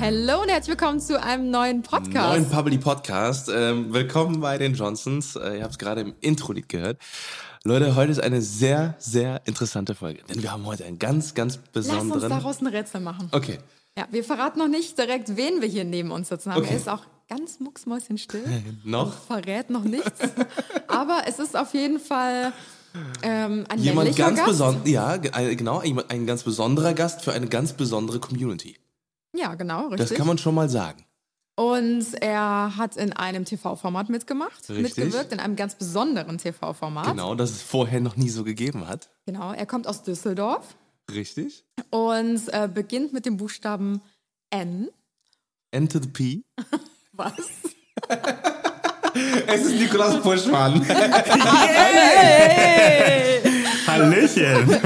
Hallo und herzlich willkommen zu einem neuen Podcast. Neuen Public Podcast. Ähm, willkommen bei den Johnsons. Äh, ihr habt es gerade im Intro-Lied gehört. Leute, heute ist eine sehr, sehr interessante Folge, denn wir haben heute einen ganz, ganz Lass uns besonderen. daraus ein Rätsel machen. Okay. Ja, wir verraten noch nicht direkt, wen wir hier neben uns sitzen haben. Okay. Er ist auch ganz mucksmäuschenstill. Noch? Verrät noch nichts. Aber es ist auf jeden Fall ähm, ein Jemand ganz besonderer, ja, ge- genau, ein, ein ganz besonderer Gast für eine ganz besondere Community. Ja, genau, richtig. Das kann man schon mal sagen. Und er hat in einem TV-Format mitgemacht, Richtig. mitgewirkt, in einem ganz besonderen TV-Format. Genau, das es vorher noch nie so gegeben hat. Genau, er kommt aus Düsseldorf Richtig. und äh, beginnt mit dem Buchstaben N. Enter the P. Was? Es ist Nikolaus Puschmann. Hallöchen.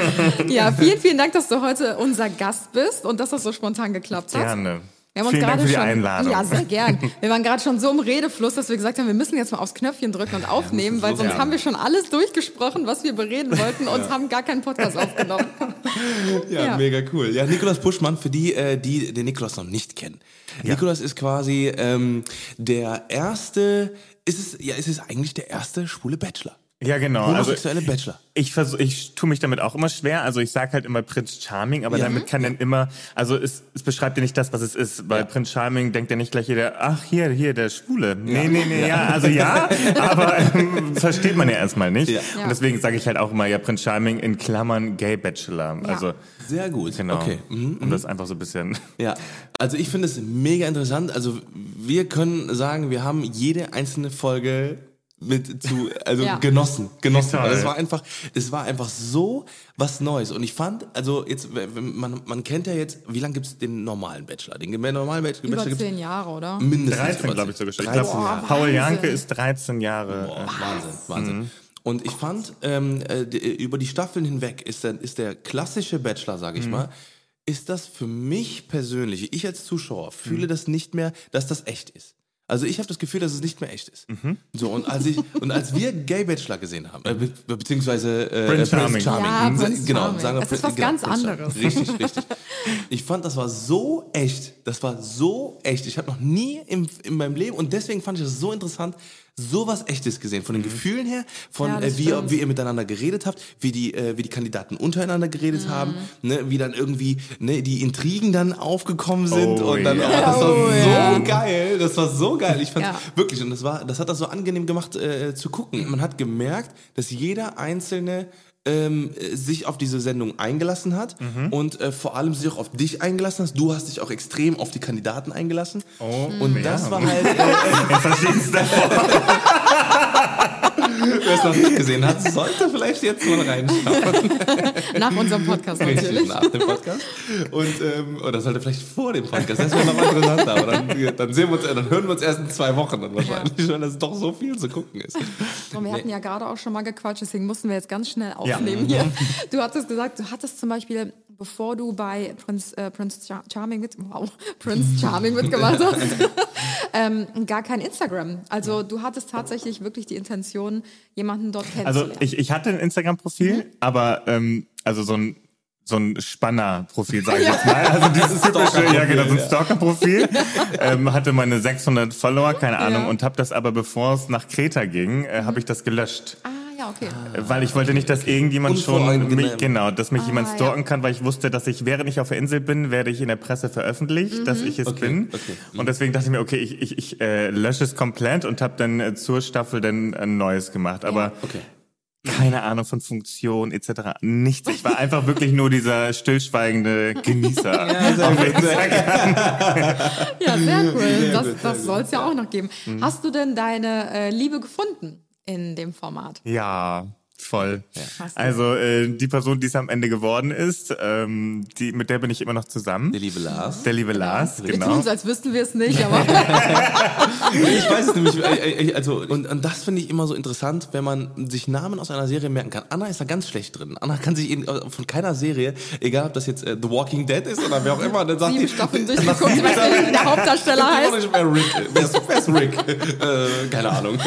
Ja, vielen, vielen Dank, dass du heute unser Gast bist und dass das so spontan geklappt hat. Gerne. Wir haben uns Vielen Dank gerade für die schon, Einladung. Ja, sehr gern. Wir waren gerade schon so im Redefluss, dass wir gesagt haben, wir müssen jetzt mal aufs Knöpfchen drücken und aufnehmen, weil sonst ja. haben wir schon alles durchgesprochen, was wir bereden wollten und haben gar keinen Podcast aufgenommen. Ja, Ja. mega cool. Ja, Nikolaus Puschmann, für die, äh, die den Nikolaus noch nicht kennen. Nikolaus ist quasi ähm, der erste, ist es, ja, ist es eigentlich der erste schwule Bachelor. Ja, genau. Also Homosexuelle Bachelor. ich versuch, ich tue mich damit auch immer schwer. Also ich sag halt immer Prinz Charming, aber Ja. damit kann dann immer, also es, es beschreibt ja nicht das, was es ist. Bei Prinz Charming denkt ja nicht gleich jeder, ach hier, hier, der Schwule. Nee, nee, nee, ja, also ja, aber ähm, versteht man ja erstmal nicht. Ja. Ja. Und deswegen sage ich halt auch immer, ja, Prinz Charming in Klammern Gay Bachelor. Also Sehr gut. genau. Okay. Mhm. Um das einfach so ein bisschen. Ja, also ich finde es mega interessant. Also wir können sagen, wir haben jede einzelne Folge mit zu also Ja. genossen genossen Toll. Weil es war einfach es war einfach so was Neues und ich fand also jetzt man man kennt ja jetzt wie lange gibt's den normalen Bachelor den normalen Bachelor, Über gibt's zehn Jahre, oder? mindestens 13, über glaube ich, sogar. Ich 13 glaube, Jahre. Boah, Paul. Janke ist 13 Jahre. Boah, äh, Wahnsinn, Wahnsinn. Und ich fand, ähm, äh, die, über die Staffeln hinweg ist der, ist der klassische Bachelor, sage ich mal, ist das für mich persönlich, ich als Zuschauer, fühle das nicht mehr, dass das echt ist. Also ich habe das Gefühl, dass es nicht mehr echt ist. So und als ich und als wir Gay Bachelor gesehen haben, äh, be beziehungsweise äh, Prince Charming. Ja, Sa- Prince genau, Charming. sagen wir Es ist was genau, ganz Prince Charming. anderes. Richtig, richtig. Ich fand, das war so echt. Das war so echt. Ich habe noch nie im, in meinem Leben und deswegen fand ich es so interessant, sowas Echtes gesehen. Von den Gefühlen her, von Ja, äh, wie, stimmt. wie ihr miteinander geredet habt, wie die, äh, wie die Kandidaten untereinander geredet haben, ne, wie dann irgendwie ne, die Intrigen dann aufgekommen sind Oh, und dann ja. oh, das war Oh, so ja. geil. Das war so geil. Ich fand Ja. wirklich und das war, das hat das so angenehm gemacht äh, zu gucken. Man hat gemerkt, dass jeder einzelne ähm, äh, sich auf diese Sendung eingelassen hat Mhm. und äh, vor allem sich auch auf dich eingelassen hast. Du hast dich auch extrem auf die Kandidaten eingelassen. Oh, und ja. das war halt, äh, Form. wer es noch nicht gesehen hat, sollte vielleicht jetzt mal reinschauen. Nach unserem Podcast Richtig, natürlich. nach dem Podcast. Und, ähm, oder sollte vielleicht vor dem Podcast. Das wäre noch mal interessanter. Aber dann, dann, sehen wir uns, dann hören wir uns erst in zwei Wochen dann wahrscheinlich, weil es doch so viel zu gucken ist. Und wir hatten ja gerade auch schon mal gequatscht, deswegen mussten wir jetzt ganz schnell Ja. aufnehmen hier. Du hattest gesagt, du hattest zum Beispiel, bevor du bei Prince, äh, Prince Char Charming mit, wow, Prince Charming mitgemacht hast, ähm, gar kein Instagram. Also du hattest tatsächlich wirklich die Intention, jemanden dort Also kennenzulernen. ich, ich hatte ein Instagram-Profil, aber ähm, also so ein so ein Spanner-Profil, sage ich jetzt mal. Also dieses typische, ja genau, so ein Stalker-Profil. ähm, hatte meine 600 Follower, keine Ahnung, und habe das aber, bevor es nach Kreta ging, äh, habe ich das gelöscht. ah, ja, okay. Weil ich wollte nicht, dass irgendjemand schon mich, genau, dass mich jemand ja. stalken kann, weil ich wusste, dass ich, während ich auf der Insel bin, werde ich in der Presse veröffentlicht, dass ich es bin. okay. Und deswegen dachte ich mir, okay, ich, ich, ich äh, lösche es komplett und habe dann äh, zur Staffel dann ein neues gemacht. Aber Okay. keine Ahnung von Funktion etc. Nichts. Ich war einfach wirklich nur dieser stillschweigende Genießer. auf Instagram. Ja, sehr cool. das das sehr soll es ja auch noch geben. Hast du denn deine äh, Liebe gefunden in dem Format? ja, Voll. Du. Also äh, die Person, die es am Ende geworden ist, ähm, die, mit der bin ich immer noch zusammen. Der liebe Lars. Der liebe Lars, Wir tun genau. so, als wüssten wir es nicht, aber Ich weiß es nämlich, äh, äh, also, und, und das finde ich immer so interessant, wenn man sich Namen aus einer Serie merken kann. Anna ist da ganz schlecht drin. Anna kann sich in, äh, von keiner Serie, egal ob das jetzt äh, The Walking Dead ist oder wer auch immer, dann sagt sieben die, Staffeln durchgeguckt. Ich weiß nicht, wie der Hauptdarsteller heißt. wer Rick, wer ist, wer ist Rick? äh, keine Ahnung.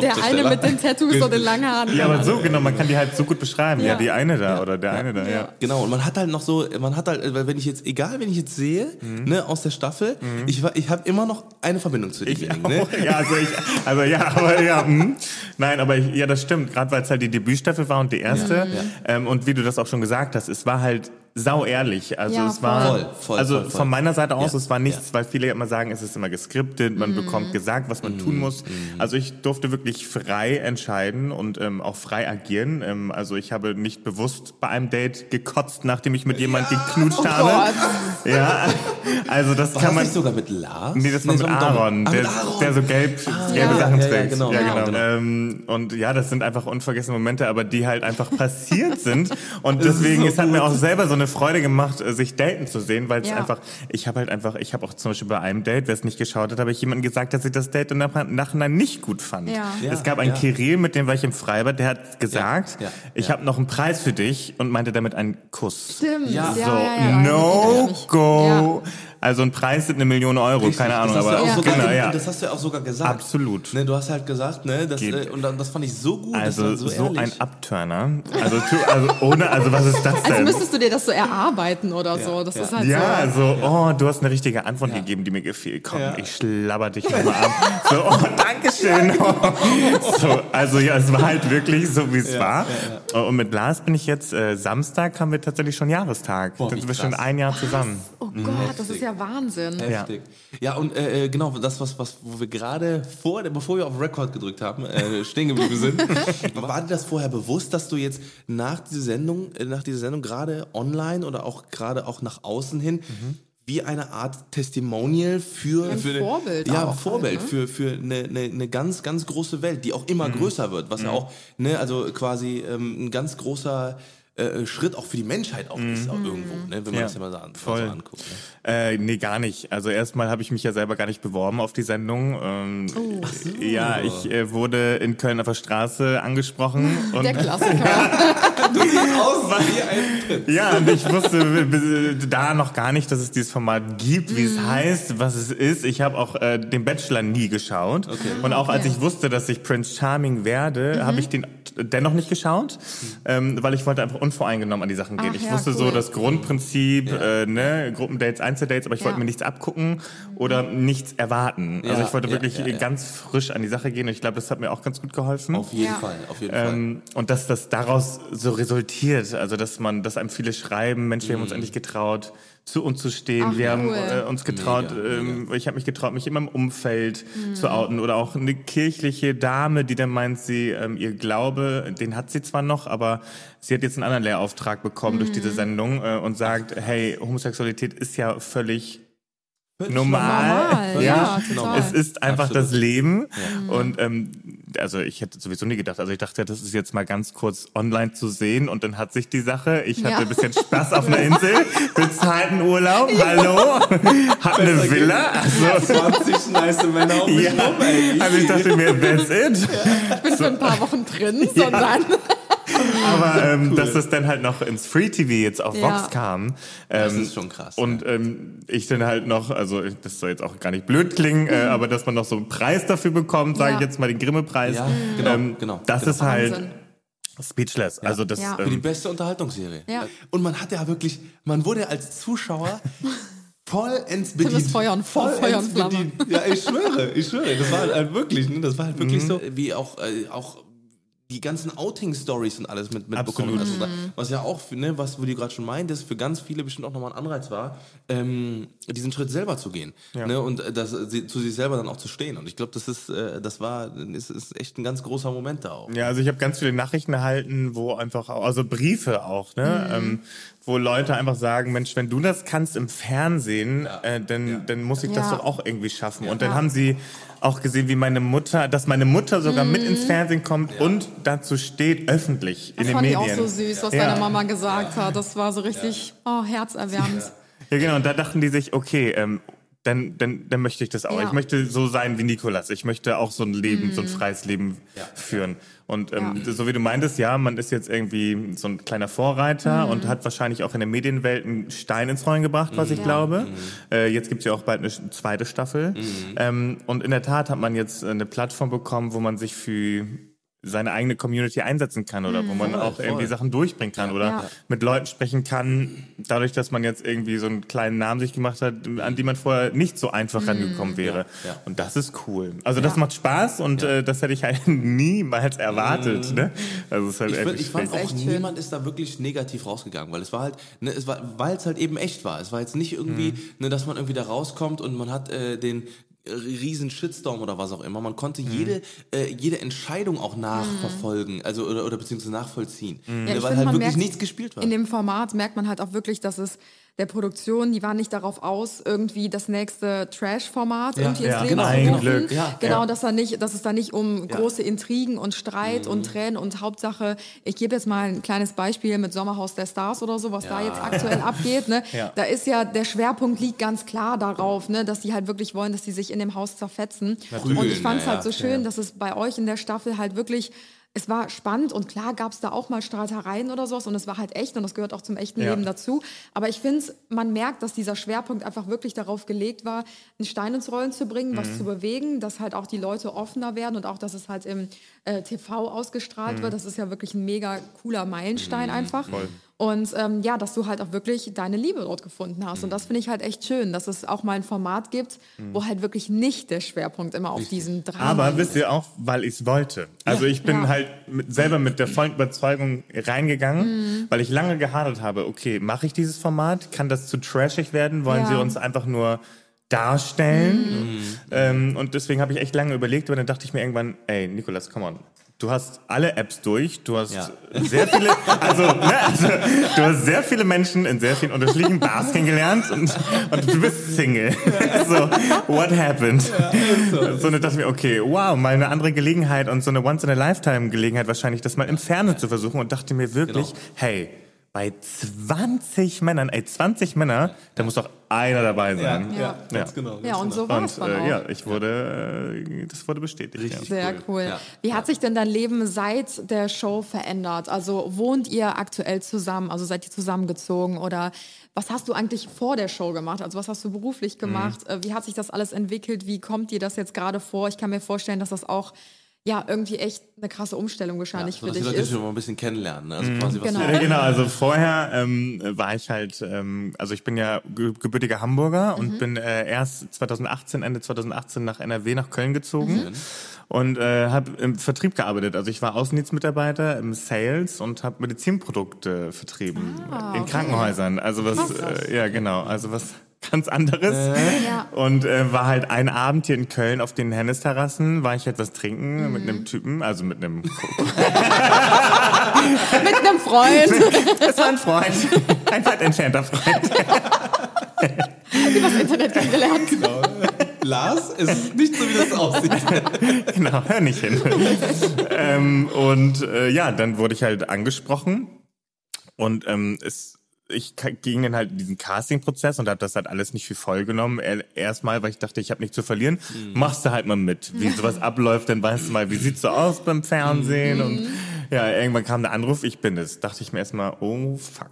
Der eine mit den Tattoos und den langen Haaren. Ja, aber so, genau, man kann die halt so gut beschreiben. Ja, Ja. die eine da oder der eine da, ja. Genau, und man hat halt noch so, man hat halt, weil wenn ich jetzt, egal wenn ich jetzt sehe, ne, aus der Staffel, ich, war- ich habe immer noch eine Verbindung zu Ich auch. ne? Ja, also ich, also ja, aber ja, hm. nein, aber ich, ja, das stimmt. Gerade weil es halt die Debütstaffel war und die erste. Ähm, und wie du das auch schon gesagt hast, es war halt sau ehrlich. Also Ja, es war, voll. Voll, also voll, voll. von meiner Seite aus, Ja, es war nichts, weil viele immer sagen, es ist immer geskriptet, man bekommt gesagt, was man tun muss. Also ich durfte wirklich frei entscheiden und ähm, auch frei agieren. Ähm, also ich habe nicht bewusst bei einem Date gekotzt, nachdem ich mit jemand geknutscht habe. Ja, also das War kann das man nicht sogar mit Lars? Nee, das war mit so mit Aaron, Ah, der, Aaron. der so gelb, gelbe Ja. Sachen Ja, ja, trägt. genau, ja, genau, genau. Ähm, und ja, das sind einfach unvergessene Momente, aber die halt einfach passiert sind. Und deswegen, so es hat mir auch selber so eine Freude gemacht, äh, sich daten zu sehen, weil es Ja. einfach, ich habe halt einfach, ich habe auch zum Beispiel bei einem Date, wer es nicht geschaut hat, habe ich jemandem gesagt, dass ich das Date im Nach- Nachhinein nicht gut fand. Ja. Ja, es gab einen ja. Kirill, mit dem war ich im Freibad, der hat gesagt, Ja, ja, ich habe noch einen Preis für dich und meinte damit einen Kuss. Stimmt. Ja, So, ja, ja, ja. no Ja. go. Also ein Preis sind eine Million Euro, Richtig, keine Ahnung, das hast aber du auch sogar, genau, ja. Das hast du ja auch sogar gesagt. Absolut. Ne, du hast halt gesagt, ne, das, äh, und dann, das fand ich so gut. Also das so, so, ein Abturner. Also, also ohne, also was ist das Also denn? müsstest du dir das so erarbeiten oder so. Das ja. ist halt ja, so. also, oh, du hast eine richtige Antwort gegeben, die mir gefiel. Komm, ich schlabber dich nochmal ab. So, oh, Dankeschön. so, also ja, es war halt wirklich so, wie es war. Und mit Lars bin ich jetzt, äh, Samstag haben wir tatsächlich schon Jahrestag. Boah, sind wir schon ein Jahr zusammen. Oh Gott, das ist ja Wahnsinn. Heftig. Ja, und äh, äh, genau, das, was, was, wo wir gerade vor, bevor wir auf Record gedrückt haben, äh, stehen geblieben sind, war dir das vorher bewusst, dass du jetzt nach dieser Sendung, äh, nach dieser Sendung gerade online oder auch gerade auch nach außen hin wie eine Art Testimonial für, Ein für eine- Vorbild ja, auch Vorbild halt, für für eine, eine, eine ganz ganz große Welt, die auch immer größer wird, was ja auch ne, also quasi ähm, ein ganz großer äh, Schritt auch für die Menschheit auch ist auch irgendwo, ne, wenn man Ja, das ja mal so, an, voll. so anguckt. Ne? Äh, nee, gar nicht. Also erstmal habe ich mich ja selber gar nicht beworben auf die Sendung. Ähm, Ja, ich äh, wurde in Köln auf der Straße angesprochen. Und Der Klassiker. Aus wie ein Prinz. Ja, und ich wusste da noch gar nicht, dass es dieses Format gibt, wie es Mhm. heißt, was es ist. Ich habe auch äh, den Bachelor nie geschaut. Und auch als Okay. ich wusste, dass ich Prince Charming werde, Mhm. habe ich den dennoch nicht geschaut, ähm, weil ich wollte einfach unvoreingenommen an die Sachen gehen. Ach ich ja, wusste so cool. das Grundprinzip, äh, ne, Gruppendates, Einzeldates, aber ich wollte Ja. mir nichts abgucken oder nichts erwarten. Also Ja, ich wollte ja, wirklich ja, ja. ganz frisch an die Sache gehen und ich glaube, das hat mir auch ganz gut geholfen. Auf jeden Ja. Fall, auf jeden Fall. Ähm, und dass das daraus so resultiert, also dass man, dass einem viele schreiben, Mensch, wir haben Mhm. uns endlich getraut, zu uns zu stehen, Ach, wir haben cool. äh, uns getraut, Mega, ähm, ich habe mich getraut, mich in meinem Umfeld Mhm. zu outen oder auch eine kirchliche Dame, die dann meint, sie ähm, ihr Glaube, den hat sie zwar noch, aber sie hat jetzt einen anderen Lehrauftrag bekommen durch Mhm. diese Sendung äh, und sagt, hey, Homosexualität ist ja völlig normal. Normal, ja, ja, es ist einfach Absolut. das Leben. Und ähm, also ich hätte sowieso nie gedacht. Also ich dachte, das ist jetzt mal ganz kurz online zu sehen und dann hat sich die Sache. Ich hatte Ja. ein bisschen Spaß auf einer Insel, bezahlten Urlaub, hallo, hat eine Villa. Also, 20 nice Männer um mich ja, rum, ey. also ich dachte mir, that's it. Ich bin für ein paar Wochen drin, sondern Aber ähm, dass das dann halt noch ins Free TV jetzt auf Ja. Vox kam. Ähm, Das ist schon krass, Und ähm, ich dann halt noch, also das soll jetzt auch gar nicht blöd klingen, äh, aber dass man noch so einen Preis dafür bekommt, sage ich Ja. jetzt mal den Grimme-Preis. Ja, genau, ähm, genau, Das genau. ist halt Wahnsinn. speechless. Also das Ja. Für die ähm, beste Unterhaltungsserie. Ja. Und man hat ja wirklich, man wurde ja als Zuschauer voll ins Tim ist bedient. Feuer und- voll Feuer und Flamme. bedient. Ja, ich schwöre, ich schwöre. Das war halt, halt wirklich, ne? das war halt wirklich so, wie auch, äh, auch die ganzen Outing-Stories und alles mit, mitbekommen. Absolut. Also, was ja auch, für, ne, was wo du gerade schon meintest, für ganz viele bestimmt auch nochmal ein Anreiz war, ähm, diesen Schritt selber zu gehen. Ne, und äh, das, sie, zu sich selber dann auch zu stehen. Und ich glaube, das ist, äh, das war, ist, ist echt ein ganz großer Moment da auch. Ja, also ich habe ganz viele Nachrichten erhalten, wo einfach auch, also Briefe auch, ne, ähm, wo Leute einfach sagen, Mensch, wenn du das kannst im Fernsehen, äh, dann, dann muss ich das Ja. doch auch irgendwie schaffen. Und dann haben sie auch gesehen, wie meine Mutter, dass meine Mutter sogar mit ins Fernsehen kommt und dazu steht, öffentlich in Das den fand ich Medien. auch so süß, was Ja. deine Mama gesagt hat. Das war so richtig oh, herzerwärmend. Ja, genau. Und da dachten die sich, okay, ähm, dann, dann, dann möchte ich das auch. Ja. Ich möchte so sein wie Nikolas. Ich möchte auch so ein Leben, so ein freies Leben führen. Und ähm, Mhm. Ja. so wie du meintest, ja, man ist jetzt irgendwie so ein kleiner Mhm. Vorreiter und hat wahrscheinlich auch in der Medienwelt einen Stein ins Rollen gebracht, was ich glaube. Äh, jetzt gibt's ja auch bald eine zweite Staffel. Ähm, und in der Tat hat man jetzt eine Plattform bekommen, wo man sich für seine eigene Community einsetzen kann oder wo man auch irgendwie Sachen durchbringen kann oder Mhm. Ja. mit Leuten sprechen kann, dadurch, dass man jetzt irgendwie so einen kleinen Namen sich gemacht hat, an die man vorher nicht so einfach rangekommen wäre. ja. Und das ist cool. Also das Mhm. Ja. macht Spaß und äh, das hätte ich halt niemals erwartet. Ne? Also es ist halt Ich, find, ich fand auch, niemand ist da wirklich negativ rausgegangen, weil es war halt, ne, es war, weil es halt eben echt war. Es war jetzt nicht irgendwie, Mhm. ne, dass man irgendwie da rauskommt und man hat äh, den riesen Shitstorm oder was auch immer. Man konnte Mhm. jede, äh, jede Entscheidung auch nachverfolgen, also oder, oder beziehungsweise nachvollziehen. Mhm. Ja, weil halt wirklich merkt nichts gespielt war. In dem Format merkt man halt auch wirklich, dass es der Produktion, die war nicht darauf aus, irgendwie das nächste Trash-Format irgendwie ja, ins Leben genau, zu rufen. Glück. Ja, genau, ja. dass, da nicht, dass es da nicht um große Intrigen und Streit Mhm. und Tränen und Hauptsache, ich gebe jetzt mal ein kleines Beispiel mit Sommerhaus der Stars oder so, was da jetzt aktuell abgeht. Ne? Ja. Da ist ja, der Schwerpunkt liegt ganz klar darauf, ne, dass die halt wirklich wollen, dass die sich in dem Haus zerfetzen. und ich fand es ja, halt so schön, dass es bei euch in der Staffel halt wirklich es war spannend und klar gab es da auch mal Streitereien oder sowas und es war halt echt und das gehört auch zum echten Ja. Leben dazu. Aber ich finde, man merkt, dass dieser Schwerpunkt einfach wirklich darauf gelegt war, einen Stein ins Rollen zu bringen, Mhm. was zu bewegen, dass halt auch die Leute offener werden und auch, dass es halt im äh, TV ausgestrahlt Mhm. wird. Das ist ja wirklich ein mega cooler Meilenstein einfach. Und ähm, ja, dass du halt auch wirklich deine Liebe dort gefunden hast. Und das finde ich halt echt schön, dass es auch mal ein Format gibt, wo halt wirklich nicht der Schwerpunkt immer auf diesen Drama Aber wisst ihr auch, weil ich es wollte. Also ich bin Ja. halt mit, selber mit der vollen Überzeugung reingegangen, weil ich lange gehadert habe, okay, mache ich dieses Format? Kann das zu trashig werden? Wollen Ja. sie uns einfach nur darstellen? Ähm, und deswegen habe ich echt lange überlegt, aber dann dachte ich mir irgendwann, ey, Nikolas, come on. Du hast alle Apps durch, du hast Ja. sehr viele, also, ne, also du hast sehr viele Menschen in sehr vielen unterschiedlichen Bars kennengelernt und, und du bist Single. So, what happened? So, und dann dachte ich mir, okay, wow, mal eine andere Gelegenheit und so eine Once-in-a-Lifetime-Gelegenheit wahrscheinlich, das mal im Fernsehen zu versuchen und dachte mir wirklich, Genau. hey, bei 20 Männern, ey, 20 Männer, da muss doch einer dabei sein. Ja. ganz genau. Ja, und so war es Und dann auch. äh, ja, ich wurde, äh, das wurde bestätigt. Richtig. Ja. Sehr cool. Ja. Wie hat sich denn dein Leben seit der Show verändert? Also wohnt ihr aktuell zusammen? Also seid ihr zusammengezogen oder was hast du eigentlich vor der Show gemacht? Also was hast du beruflich gemacht? Äh, Wie hat sich das alles entwickelt? Wie kommt dir das jetzt gerade vor? Ich kann mir vorstellen, dass das auch ja irgendwie echt eine krasse Umstellung wahrscheinlich so, für die dich ist. schon mal ein bisschen kennenlernen. Ne? Also quasi, was Genau. Ja, genau, also vorher ähm, war ich halt, ähm, also ich bin ja ge gebürtiger Hamburger und bin äh, erst 2018, Ende 2018 nach NRW, nach Köln gezogen und äh, habe im Vertrieb gearbeitet. Also ich war Außendienstmitarbeiter im Sales und habe Medizinprodukte vertrieben Ah, in okay. Krankenhäusern. Also was, äh, ja genau, also was ganz anderes. Ja. Und äh, war halt ein Abend hier in Köln auf den Hennes-Terrassen, war ich etwas trinken mit einem Typen, also mit einem Mit einem Freund Das war ein Freund. Ein weit entfernter Freund. übers Internet kennengelernt. Lars, es ist nicht so, wie das aussieht. Genau, hör nicht hin. ähm, und äh, ja, dann wurde ich halt angesprochen. Und ähm, es, ich ging dann halt diesen Casting-Prozess und habe das halt alles nicht für voll genommen. Er- Erstmal, weil ich dachte, ich habe nichts zu verlieren. Machst du halt mal mit. Wie sowas abläuft, dann weißt du mal, wie sieht's so aus beim Fernsehen. Und ja, irgendwann kam der Anruf, ich bin es. Dachte ich mir erstmal, oh fuck.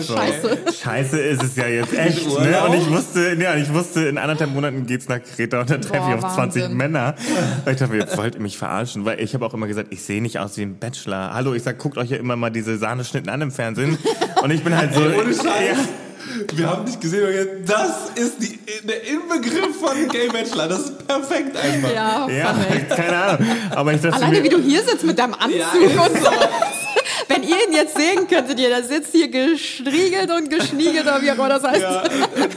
So, Scheiße. Scheiße ist es ja jetzt echt. Ne? Und ich wusste, ja, ich wusste, in anderthalb Monaten geht's nach Kreta und dann treffe ich auf 20 Wahnsinn. Männer. Und ich dachte mir, wollt ihr mich verarschen? Weil ich habe auch immer gesagt, ich sehe nicht aus wie ein Bachelor. Hallo, ich sag, guckt euch ja immer mal diese Sahneschnitten an im Fernsehen. Und ich bin halt so. Ohne Scheiß. Ja. Wir haben dich gesehen und gesagt, das ist die, der Inbegriff von Gay Bachelor. Das ist perfekt einfach. Ja, Ja, keine Ahnung. Aber ich dachte Alleine mir, wie du hier sitzt mit deinem Anzug Ja, und so. Wenn ihr ihn jetzt sehen könntet, ihr, der sitzt hier gestriegelt und geschniegelt, oder wie auch immer das heißt. Ja,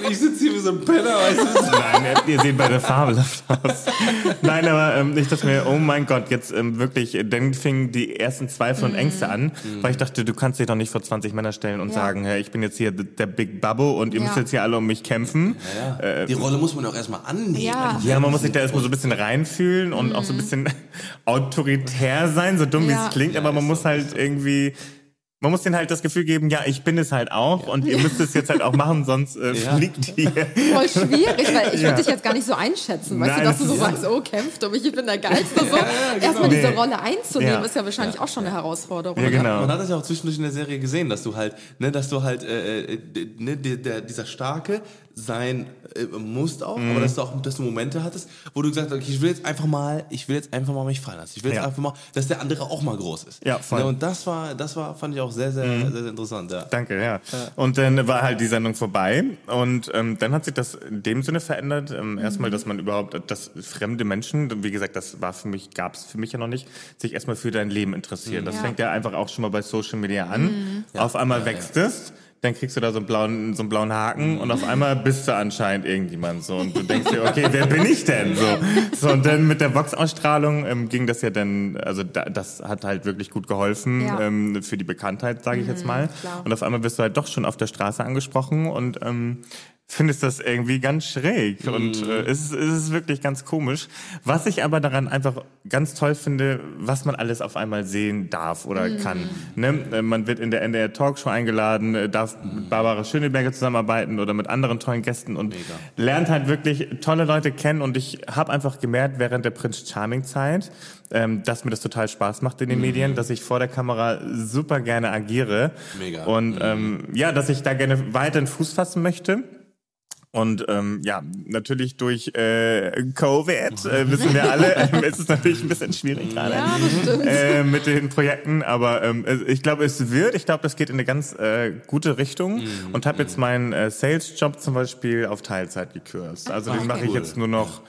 ich sitze hier wie so ein Penner, weißt du? Nein, ihr seht beide fabelhaft aus. Nein, aber ähm, ich dachte mir, oh mein Gott, jetzt ähm, wirklich, äh, dann fingen die ersten Zweifel und Ängste an, weil ich dachte, du kannst dich doch nicht vor 20 Männer stellen und Ja. sagen, hey, ich bin jetzt hier der Big Babbo und ihr Ja. müsst jetzt hier alle um mich kämpfen. Ja. Die Rolle muss man auch erstmal annehmen. Ja. Ja, man muss sich da erstmal so ein bisschen reinfühlen und auch so ein bisschen autoritär sein, so dumm wie es klingt, aber man muss halt irgendwie, man muss denen halt das Gefühl geben, ja, ich bin es halt auch und ihr müsst es jetzt halt auch machen, sonst äh, Ja. fliegt ihr. Voll schwierig, weil ich Ja. würde dich jetzt gar nicht so einschätzen, weißt Nein, du, dass du so sagst, oh, kämpft um mich, ich bin der Geilste. So. Erstmal diese Nee. Rolle einzunehmen, Ja. ist ja wahrscheinlich auch schon eine Herausforderung. Ja, genau. Man hat das ja auch zwischendurch in der Serie gesehen, dass du halt, ne, dass du halt, äh, äh, ne, der, der, dieser Starke sein äh, musst auch, Mhm. aber dass du auch, dass du Momente hattest, wo du gesagt hast, okay, ich will jetzt einfach mal, ich will jetzt einfach mal mich fallen lassen. Ich will jetzt Ja. einfach mal, dass der andere auch mal groß ist. Ja, voll. Mhm. Ne, und das war, das war, fand ich auch sehr, sehr, sehr, sehr interessant, ja. Danke, ja. Und dann war halt die Sendung vorbei und ähm, dann hat sich das in dem Sinne verändert. Ähm, erstmal, dass man überhaupt, dass fremde Menschen, wie gesagt, das war für mich, gab es für mich ja noch nicht, sich erstmal für dein Leben interessieren. Das Ja. fängt ja einfach auch schon mal bei Social Media an. Auf einmal wächst es. Dann kriegst du da so einen blauen, so einen blauen Haken und auf einmal bist du anscheinend irgendjemand so und du denkst dir, okay, wer bin ich denn so? So und dann mit der Vox-Ausstrahlung ähm, ging das ja dann, also da, das hat halt wirklich gut geholfen Ja. ähm, für die Bekanntheit, sage ich jetzt mal. klar. Und auf einmal wirst du halt doch schon auf der Straße angesprochen und ähm, findest das irgendwie ganz schräg und äh, es, ist- es ist wirklich ganz komisch. Was ich aber daran einfach ganz toll finde, was man alles auf einmal sehen darf oder kann. Ne? Äh, Man wird in der NDR Talkshow eingeladen, äh, darf mit Barbara Schöneberger zusammenarbeiten oder mit anderen tollen Gästen und lernt halt wirklich tolle Leute kennen und ich habe einfach gemerkt während der Prince Charming Zeit, ähm, dass mir das total Spaß macht in den Medien, dass ich vor der Kamera super gerne agiere Mega. und ähm, ja, dass ich da gerne weiter einen Fuß fassen möchte. Und ähm, ja, natürlich durch äh, Covid, äh, wissen wir alle, ähm, ist es natürlich ein bisschen schwierig gerade Ja, äh, mit den Projekten. Aber ähm, ich glaube, es wird. Ich glaube, das geht in eine ganz äh, gute Richtung. Und habe jetzt meinen äh, Sales-Job zum Beispiel auf Teilzeit gekürzt. Also den mache ich cool. jetzt nur noch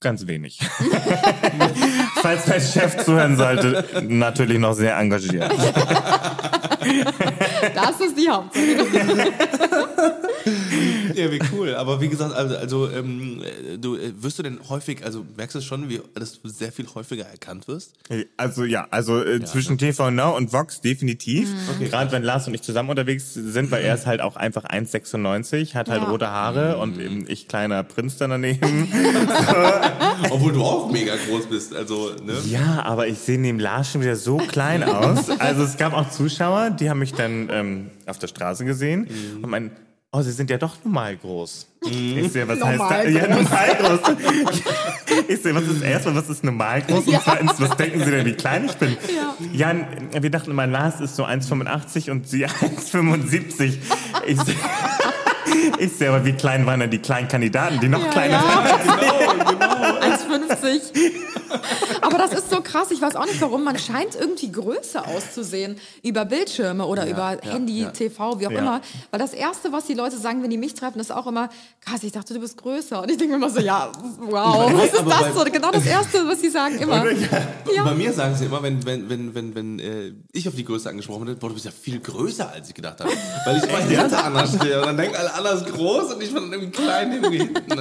ganz wenig. Falls dein Chef zuhören sollte, natürlich noch sehr engagiert. Das ist die Hauptsache. Ja, wie cool. Aber wie gesagt, also, also ähm, äh, du äh, wirst du denn häufig, also merkst du schon, wie, dass du sehr viel häufiger erkannt wirst? Also ja, also äh, zwischen TV Now und Vox definitiv. Mhm. Gerade wenn Lars und ich zusammen unterwegs sind, weil er ist halt auch einfach 1,96, hat halt Ja. rote Haare und eben ich kleiner Prinz dann daneben. Obwohl du auch mega groß bist, also, ne? ja, aber ich sehe neben Lars schon wieder so klein aus. Also es gab auch Zuschauer, die haben mich dann ähm, auf der Straße gesehen Mhm. und meinen, oh, sie sind ja doch normal groß. Ich sehe, was heißt Normal das? Ja, groß. normal groß. Ich sehe, was ist erstmal, was ist normal groß? Und Ja. zweitens, was denken Sie denn, wie klein ich bin? Ja. Ja, wir dachten immer, Lars ist so 1,85 und sie 1,75. Ich sehe, ich sehe aber, wie klein waren denn die kleinen Kandidaten, die noch Ja, kleiner ja. 1,50. Aber das ist so krass, ich weiß auch nicht warum. Man scheint irgendwie größer auszusehen über Bildschirme oder über ja, Handy, ja. TV, wie auch Ja. immer. Weil das Erste, was die Leute sagen, wenn die mich treffen, ist auch immer, krass, ich dachte, du bist größer. Und ich denke mir immer so, ja, wow, was ist das so? Genau das Erste, was sie sagen immer. Ja. Bei mir sagen sie immer, wenn, wenn, wenn, wenn, wenn äh, ich auf die Größe angesprochen werde, boah, du bist ja viel größer, als ich gedacht habe. Weil ich bei Hinter anders stehe. Und dann denken alle, Anna ist groß und ich bin irgendwie klein irgendwie hinten.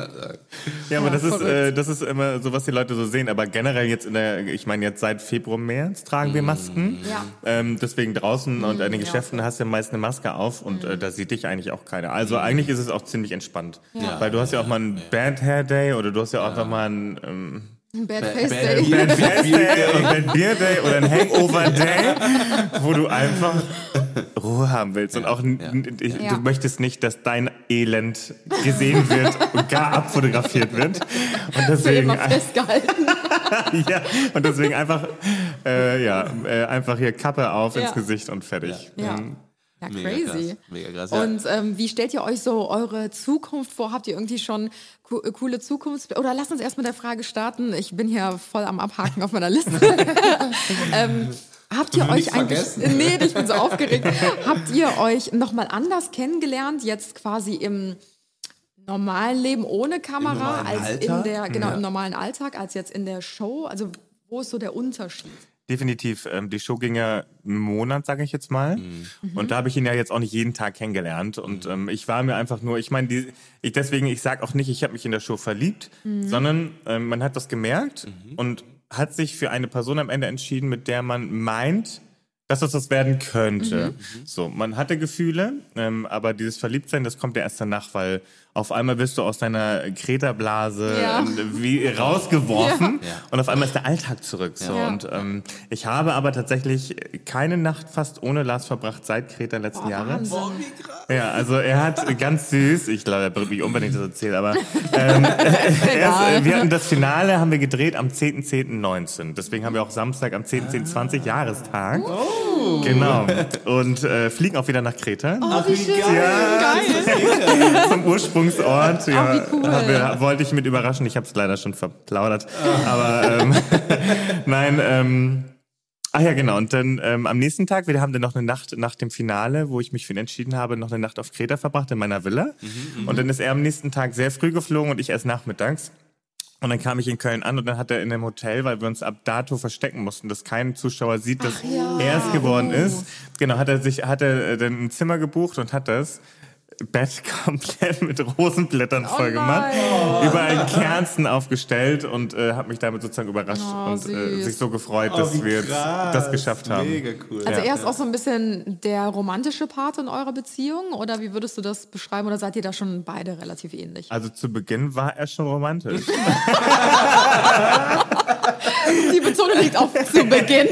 Ja, aber Ja, das ist, äh, das ist immer so, was die Leute so sehen. Aber generell jetzt in der, ich meine jetzt seit Februar, März tragen wir Masken. Ja. Ähm, deswegen draußen und in den ja. Geschäften hast du ja meist eine Maske auf und äh, da sieht dich eigentlich auch keiner. Also eigentlich ist es auch ziemlich entspannt. Ja. Weil du hast ja auch mal einen Bad Hair Day oder du hast ja auch einfach mal einen ähm, Bad Bad- Face Bad Day. Beer- Bad Face Day Bad Beer Day oder ein Hangover Day, wo du einfach Ruhe haben willst und auch Ja. du möchtest nicht, dass dein Elend gesehen wird und gar abfotografiert wird und deswegen immer festgehalten. ja und deswegen einfach äh, ja äh, einfach hier Kappe auf Ja. ins Gesicht und fertig. Ja. Ja, Mega crazy. krass, mega krass, ja. Und ähm, wie stellt ihr euch so eure Zukunft vor? Habt ihr irgendwie schon co äh, coole Zukunft? Oder lasst uns erst mit der Frage starten. Ich bin hier voll am Abhaken auf meiner Liste. ähm, habt ihr euch eigentlich. vergessen? Nee, ich bin so aufgeregt. habt ihr euch nochmal anders kennengelernt, jetzt quasi im normalen Leben ohne Kamera, als in Alltag? der, genau, Ja. im normalen Alltag, als jetzt in der Show? Also, wo ist so der Unterschied? Definitiv. Ähm, die Show ging ja einen Monat, sage ich jetzt mal. Mhm. Und da habe ich ihn ja jetzt auch nicht jeden Tag kennengelernt. Und ähm, ich war mir einfach nur, ich meine, die- ich deswegen, ich sage auch nicht, ich habe mich in der Show verliebt, sondern ähm, man hat das gemerkt Mhm. und hat sich für eine Person am Ende entschieden, mit der man meint, dass es das werden könnte. Mhm. So, man hatte Gefühle, ähm, aber dieses Verliebtsein, das kommt ja erst danach, weil auf einmal wirst du aus deiner Kreta-Blase Ja. wie rausgeworfen Ja. und auf einmal ist der Alltag zurück. So. Ja. Und ähm, ich habe aber tatsächlich keine Nacht fast ohne Lars verbracht seit Kreta letzten Jahres. Wahnsinn. Ja, also er hat ganz süß, ich glaube, er bringt mich wenn ich das erzähle, aber ähm, er ist, wir hatten das Finale haben wir gedreht am 10.10.19. Deswegen haben wir auch Samstag am 10.10.20 Jahrestag. Genau. Und äh, fliegen auch wieder nach Kreta. Ach, wie schön. Geil. Zum Ursprungsort. Ja, wie cool. wir, wollte ich mit überraschen. Ich habe es leider schon verplaudert. Aber ähm, nein, ähm, Ach ja, genau. Und dann ähm, am nächsten Tag, wir haben dann noch eine Nacht nach dem Finale, wo ich mich für ihn entschieden habe, noch eine Nacht auf Kreta verbracht in meiner Villa. und dann ist er am nächsten Tag sehr früh geflogen und ich erst nachmittags. Und dann kam ich in Köln an und dann hat er in dem Hotel, weil wir uns ab dato verstecken mussten, dass kein Zuschauer sieht, dass ja. er es geworden Oh. ist. Genau, hat er sich, hat er äh, dann ein Zimmer gebucht und hat das Bett komplett mit Rosenblättern voll gemacht, nein. überall Kerzen aufgestellt und äh, hat mich damit sozusagen überrascht Oh, und äh, sich so gefreut, dass wir jetzt das geschafft haben. Mega cool. Also Ja. er ist auch so ein bisschen der romantische Part in eurer Beziehung oder wie würdest du das beschreiben oder seid ihr da schon beide relativ ähnlich? Also zu Beginn war er schon romantisch. Die Betonung liegt auf zu Beginn.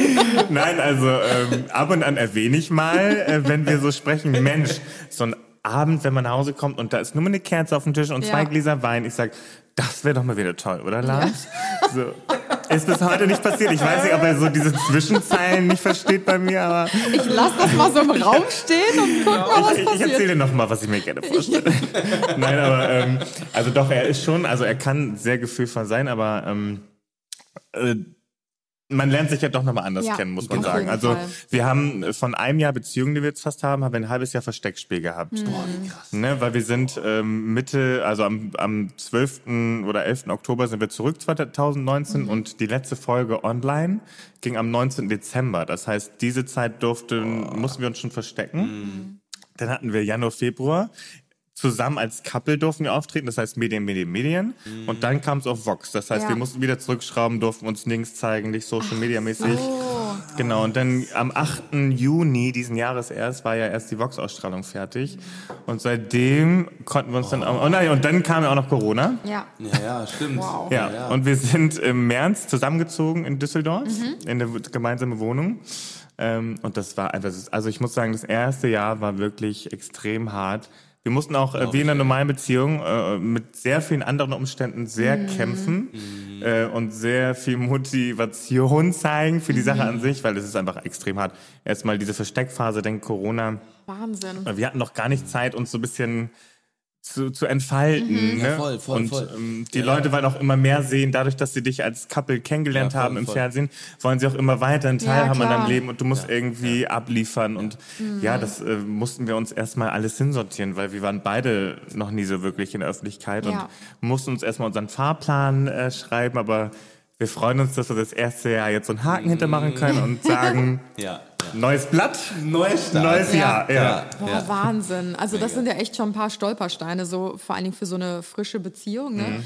Nein, also ähm, ab und an erwähne ich mal, äh, wenn wir so sprechen, Mensch, so ein Abend, wenn man nach Hause kommt und da ist nur mal eine Kerze auf dem Tisch und zwei Ja. Gläser Wein. Ich sag, das wäre doch mal wieder toll, oder Lars? So. Ist bis heute nicht passiert. Ich weiß nicht, ob er so diese Zwischenzeilen nicht versteht bei mir, aber Ich lasse das mal so im Raum stehen und guck mal, was ich, ich passiert. erzähle noch mal, was ich mir gerne vorstelle. Nein, aber ähm, also doch, er ist schon, also er kann sehr gefühlvoll sein, aber ähm, äh, man lernt sich ja doch nochmal anders Ja, kennen, muss man sagen. Also Fall. wir haben von einem Jahr Beziehung, die wir jetzt fast haben, haben wir ein halbes Jahr Versteckspiel gehabt. Boah, wie krass. Ne, weil wir sind ähm, Mitte, also am, am 12. oder 11. Oktober sind wir zurück 2019 und die letzte Folge online ging am 19. Dezember. Das heißt, diese Zeit durften, mussten wir uns schon verstecken. Dann hatten wir Januar, Februar. Zusammen als Couple durften wir auftreten, das heißt Medien, Medien, Medien. Und dann kam es auf Vox. Das heißt, Ja. wir mussten wieder zurückschrauben, durften uns links zeigen, nicht Social Media mäßig. Genau, und dann am 8. Juni diesen Jahres erst war ja erst die Vox-Ausstrahlung fertig. Und seitdem konnten wir uns dann auch, oh nein, und dann kam ja auch noch Corona. Ja. Ja, ja, stimmt. Wow. Ja, und wir sind im März zusammengezogen in Düsseldorf, in eine gemeinsame Wohnung. Ähm, und das war einfach, also ich muss sagen, das erste Jahr war wirklich extrem hart. Wir mussten auch, äh, wie in einer normalen Beziehung, äh, mit sehr vielen anderen Umständen sehr kämpfen äh, und sehr viel Motivation zeigen für die Sache an sich, weil es ist einfach extrem hart. Erstmal diese Versteckphase, dann Corona. Wahnsinn. Wir hatten noch gar nicht Zeit, uns so ein bisschen zu, zu entfalten. Ne? Ja, voll, voll, und voll. Ähm, die Ja. Leute wollen auch immer mehr sehen, dadurch, dass sie dich als Couple kennengelernt Ja, voll, haben im voll. Fernsehen, wollen sie auch immer weiterhin Ja, teilhaben an klar. deinem Leben und du musst irgendwie abliefern. Und ja, das äh, mussten wir uns erstmal alles hinsortieren, weil wir waren beide noch nie so wirklich in der Öffentlichkeit Ja. und mussten uns erstmal unseren Fahrplan äh, schreiben, aber wir freuen uns, dass wir das erste Jahr jetzt so einen Haken hintermachen können und sagen, ja. Neues Blatt, Neues Start. neues Jahr. Ja. Boah, ja. Wahnsinn. Also das sind ja echt schon ein paar Stolpersteine, so vor allen Dingen für so eine frische Beziehung. Ne? Mhm.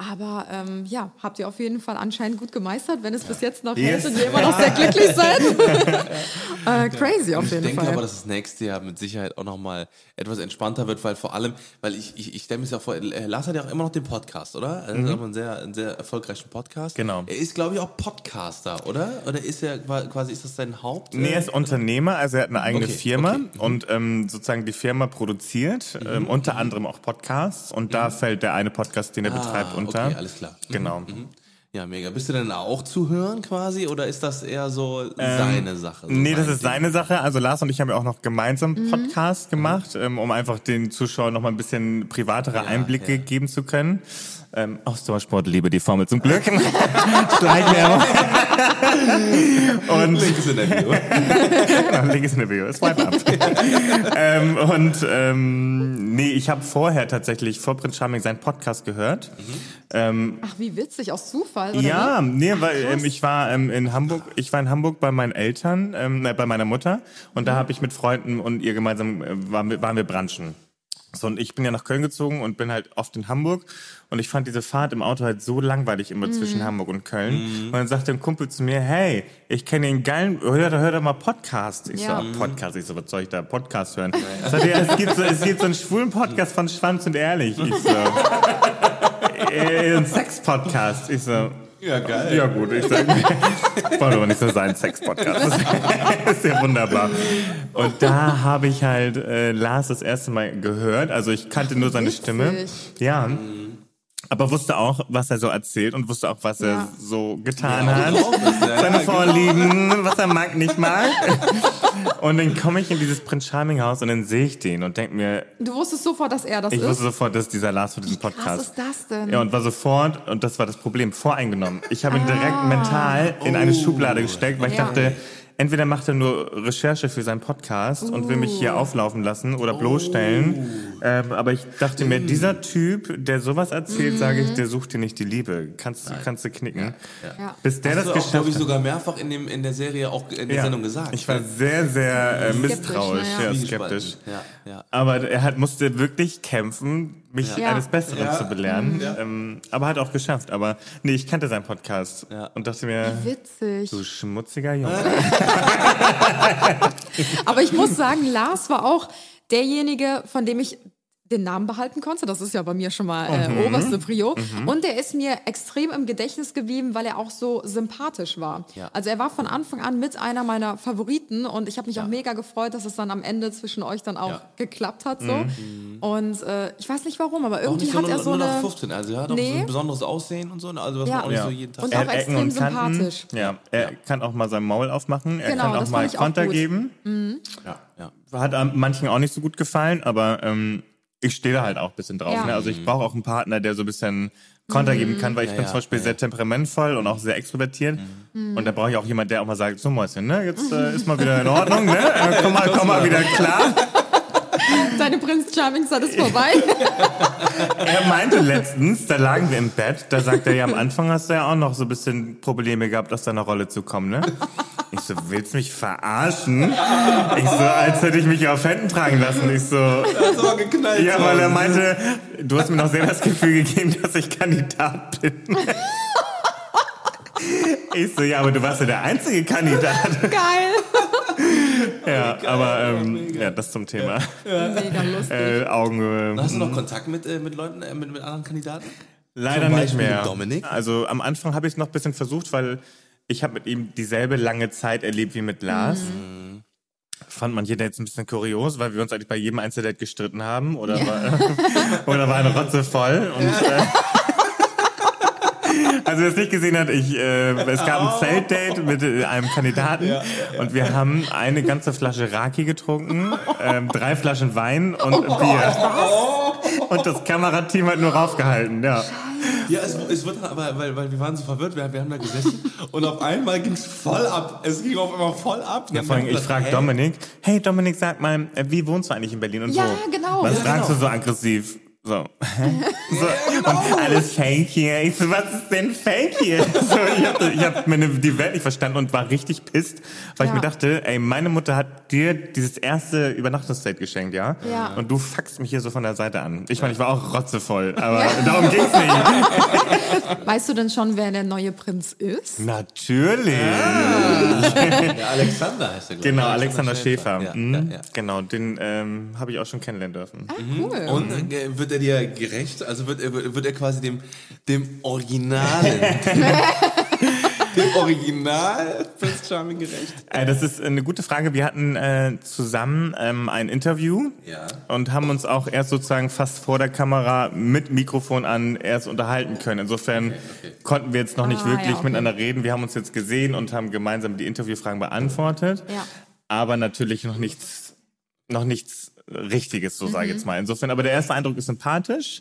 Aber ähm, ja, habt ihr auf jeden Fall anscheinend gut gemeistert, wenn es bis jetzt noch Yes. hält und ihr immer noch sehr glücklich seid. äh, crazy auf Und ich jeden denke Fall. aber, dass das nächste Jahr mit Sicherheit auch nochmal etwas entspannter wird, weil vor allem, weil ich, ich, ich stelle mir das ja vor, äh, Lars hat ja auch immer noch den Podcast, oder? Er hat auch einen sehr, einen sehr erfolgreichen Podcast. Mhm. Genau. Er ist, glaube ich, auch Podcaster, oder? Oder ist er qua- quasi, ist das sein Haupt? Nee, er ist Unternehmer, also er hat eine eigene Okay, Firma okay. Mhm. und ähm, sozusagen die Firma produziert ähm, unter anderem auch Podcasts und da fällt der eine Podcast, den er betreibt, unter. Mhm. Ah, Okay, alles klar. Mhm. Genau. Ja, mega. Bist du denn auch zu hören quasi oder ist das eher so seine Sache? So Ähm, Nee, das ist Ding? seine Sache. Also Lars und ich haben ja auch noch gemeinsam einen Podcast gemacht, ähm, um einfach den Zuschauern noch mal ein bisschen privatere Einblicke ja. geben zu können. Ähm, Ausdauersport, liebe die Formel zum Glück. Schleichwerbung. und Link ist in der Video. genau, Link ist in der Video. Swipe up. ähm, und ähm, nee, ich habe vorher tatsächlich vor Prince Charming seinen Podcast gehört. Ähm, Ach, wie witzig, aus Zufall, oder ja, wie? nee, weil ähm, ich war ähm, in Hamburg, ich war in Hamburg bei meinen Eltern, ähm, äh, bei meiner Mutter und Mhm. da habe ich mit Freunden und ihr gemeinsam äh, waren, wir, waren wir brunchen. So, und ich bin ja nach Köln gezogen und bin halt oft in Hamburg und ich fand diese Fahrt im Auto halt so langweilig immer Mhm. zwischen Hamburg und Köln. Und dann sagte ein Kumpel zu mir, hey, ich kenne den geilen, hör, hör doch mal Podcast. Ich Ja. so, ah, Podcast, ich so, was soll ich da Podcast hören? Sagt er, es gibt so, es gibt so einen schwulen Podcast von Schwanz und Ehrlich. Ich so, äh, ein Sex-Podcast. Ich so, Ja, geil. ja gut, ich sage, wollte aber nicht so sein, Sex-Podcast. Das ist ja wunderbar. Und da habe ich halt äh, Lars das erste Mal gehört. Also ich kannte nur seine witzig. Stimme. Ja. Aber wusste auch, was er so erzählt und wusste auch, was er Ja. so getan Ja, hat. ja, Seine Vorlieben, was er mag, nicht mag. Und dann komme ich in dieses Prince Charming Haus und dann sehe ich den und denke mir, Du wusstest sofort, dass er das ich ist. wusste sofort, dass dieser Lars für diesen Podcast. Was ist das denn? Ja, und war sofort, und das war das Problem, voreingenommen. Ich habe ihn direkt Ah. mental in eine Oh. Schublade gesteckt, weil ich Ja. dachte, entweder macht er nur Recherche für seinen Podcast und will mich hier auflaufen lassen oder bloßstellen. Ähm, aber ich dachte mir, dieser Typ, der sowas erzählt, sage ich, der sucht dir nicht die Liebe. Kannst, du kannst du knicken. Ja. Bis der Hast das du auch, geschafft glaube ich, sogar mehrfach in, dem, in der Serie auch in der Ja. Sendung gesagt. Ich war sehr, sehr äh, misstrauisch, ja. ja, skeptisch. Ja, ja. Aber er hat, musste wirklich kämpfen, mich Ja. eines Besseren Ja. zu belehren. Ähm, aber hat auch geschafft. Aber nee, ich kannte seinen Podcast Ja. und dachte mir, Witzig. du schmutziger Junge. Aber ich muss sagen, Lars war auch derjenige, von dem ich den Namen behalten konnte. Das ist ja bei mir schon mal äh, Mhm. oberste Prio. Und der ist mir extrem im Gedächtnis geblieben, weil er auch so sympathisch war. Ja. Also er war von Anfang an mit einer meiner Favoriten und ich habe mich auch mega gefreut, dass es dann am Ende zwischen euch dann auch Ja. geklappt hat. So. Und äh, ich weiß nicht warum, aber Auch irgendwie so hat er so 0 nach eine... 15. Also er hat auch Nee. so ein besonderes Aussehen und so. Also was Ja. man auch nicht Ja. so jeden Tag Und auch Er extrem und sympathisch. Ja, er kann auch mal sein Maul aufmachen. Er Genau, kann auch mal auch Konter geben. Ja, ja. Hat manchen auch nicht so gut gefallen, aber ähm, ich stehe da halt auch ein bisschen drauf. Ja. Ne? Also ich brauche auch einen Partner, der so ein bisschen Konter geben kann, weil ich Ja, bin ja, zum Beispiel ja, sehr temperamentvoll und auch sehr extrovertiert. Und da brauche ich auch jemanden, der auch mal sagt, so Mäuschen, ne? jetzt äh, ist mal wieder in Ordnung, ne? Äh, komm, mal, komm mal wieder klar. Deine Prinz Charming Zeit ist vorbei. Er meinte letztens, da lagen wir im Bett, da sagt er ja, am Anfang hast du ja auch noch so ein bisschen Probleme gehabt, aus deiner Rolle zu kommen, ne? Ich so, willst mich verarschen? Ich so, als hätte ich mich auf Händen tragen lassen. Ich so, Das geknallt. ja, weil er meinte, du hast mir noch sehr das Gefühl gegeben, dass ich Kandidat bin. Ich so, ja, aber du warst ja der einzige Kandidat. Geil. Ja, aber ähm, ja, das zum Thema Mega lustig. äh, Augenhöhe. Hast du noch Kontakt mit, äh, mit Leuten, äh, mit, mit anderen Kandidaten? Leider Zum nicht mehr. mit Dominik? Also am Anfang habe ich es noch ein bisschen versucht, weil ich habe mit ihm dieselbe lange Zeit erlebt wie mit Lars. Mhm. Fand man jeder jetzt ein bisschen kurios, weil wir uns eigentlich bei jedem Einzeldate gestritten haben oder, war, oder war eine Rotze voll. Und, äh, also wer es nicht gesehen hat, ich, äh, es gab ein Zeltdate mit äh, einem Kandidaten und wir haben eine ganze Flasche Raki getrunken, ähm, drei Flaschen Wein und Bier. Und das Kamerateam hat nur raufgehalten, ja. Ja, es, es wird dann aber, weil, weil wir waren so verwirrt, wir, wir haben da gesessen und auf einmal ging es voll ab. Es ging auf einmal voll ab. Ja, vor allem, ich frage Dominik, hey Dominik, sag mal, äh, wie wohnst du eigentlich in Berlin und Ja, wo? genau. Was Ja, fragst genau. du so aggressiv? So. so. Und alles fake hier. Ich so, was ist denn fake hier? So, ich habe ich hab meine, die Welt nicht verstanden und war richtig pisst, weil ich Ja. mir dachte, ey, meine Mutter hat dir dieses erste Übernachtungsdate geschenkt, ja? Ja. Und du fuckst mich hier so von der Seite an. Ich meine, ich war auch rotzevoll, aber darum ging's nicht. Weißt du denn schon, wer der neue Prinz ist? Natürlich. Ja, Alexander heißt er, glaub ich. Genau, Alexander Schäfer. Ja, Mhm. ja, ja. Genau, den ähm, habe ich auch schon kennenlernen dürfen. Ah, cool. Und äh, wird er dir gerecht? Also wird er, wird er quasi dem, dem Originalen, dem Original Prince Charming gerecht? Äh, das ist eine gute Frage. Wir hatten äh, zusammen ähm, ein Interview Ja. und haben uns auch erst sozusagen fast vor der Kamera mit Mikrofon an erst unterhalten können. Insofern konnten wir jetzt noch nicht Ah, wirklich ja, okay. miteinander reden. Wir haben uns jetzt gesehen und haben gemeinsam die Interviewfragen beantwortet, Ja. aber natürlich noch nichts, noch nichts Richtiges, so sage ich jetzt mal. Insofern, aber der erste Eindruck ist sympathisch.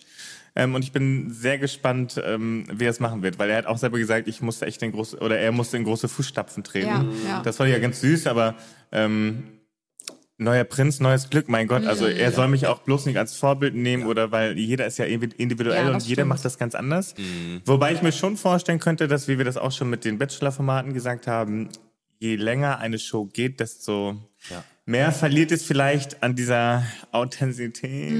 Ähm, und ich bin sehr gespannt, ähm, wie er es machen wird, weil er hat auch selber gesagt, ich musste echt in große, oder er musste in große Fußstapfen treten. Ja, ja. Das fand ich ja ganz süß, aber ähm, neuer Prinz, neues Glück, mein Gott. Also er soll mich auch bloß nicht als Vorbild nehmen oder weil jeder ist ja individuell Ja, und jeder stimmt. macht das ganz anders. Wobei ich mir schon vorstellen könnte, dass, wie wir das auch schon mit den Bachelor-Formaten gesagt haben, je länger eine Show geht, desto Ja. Mehr verliert es vielleicht an dieser Authentizität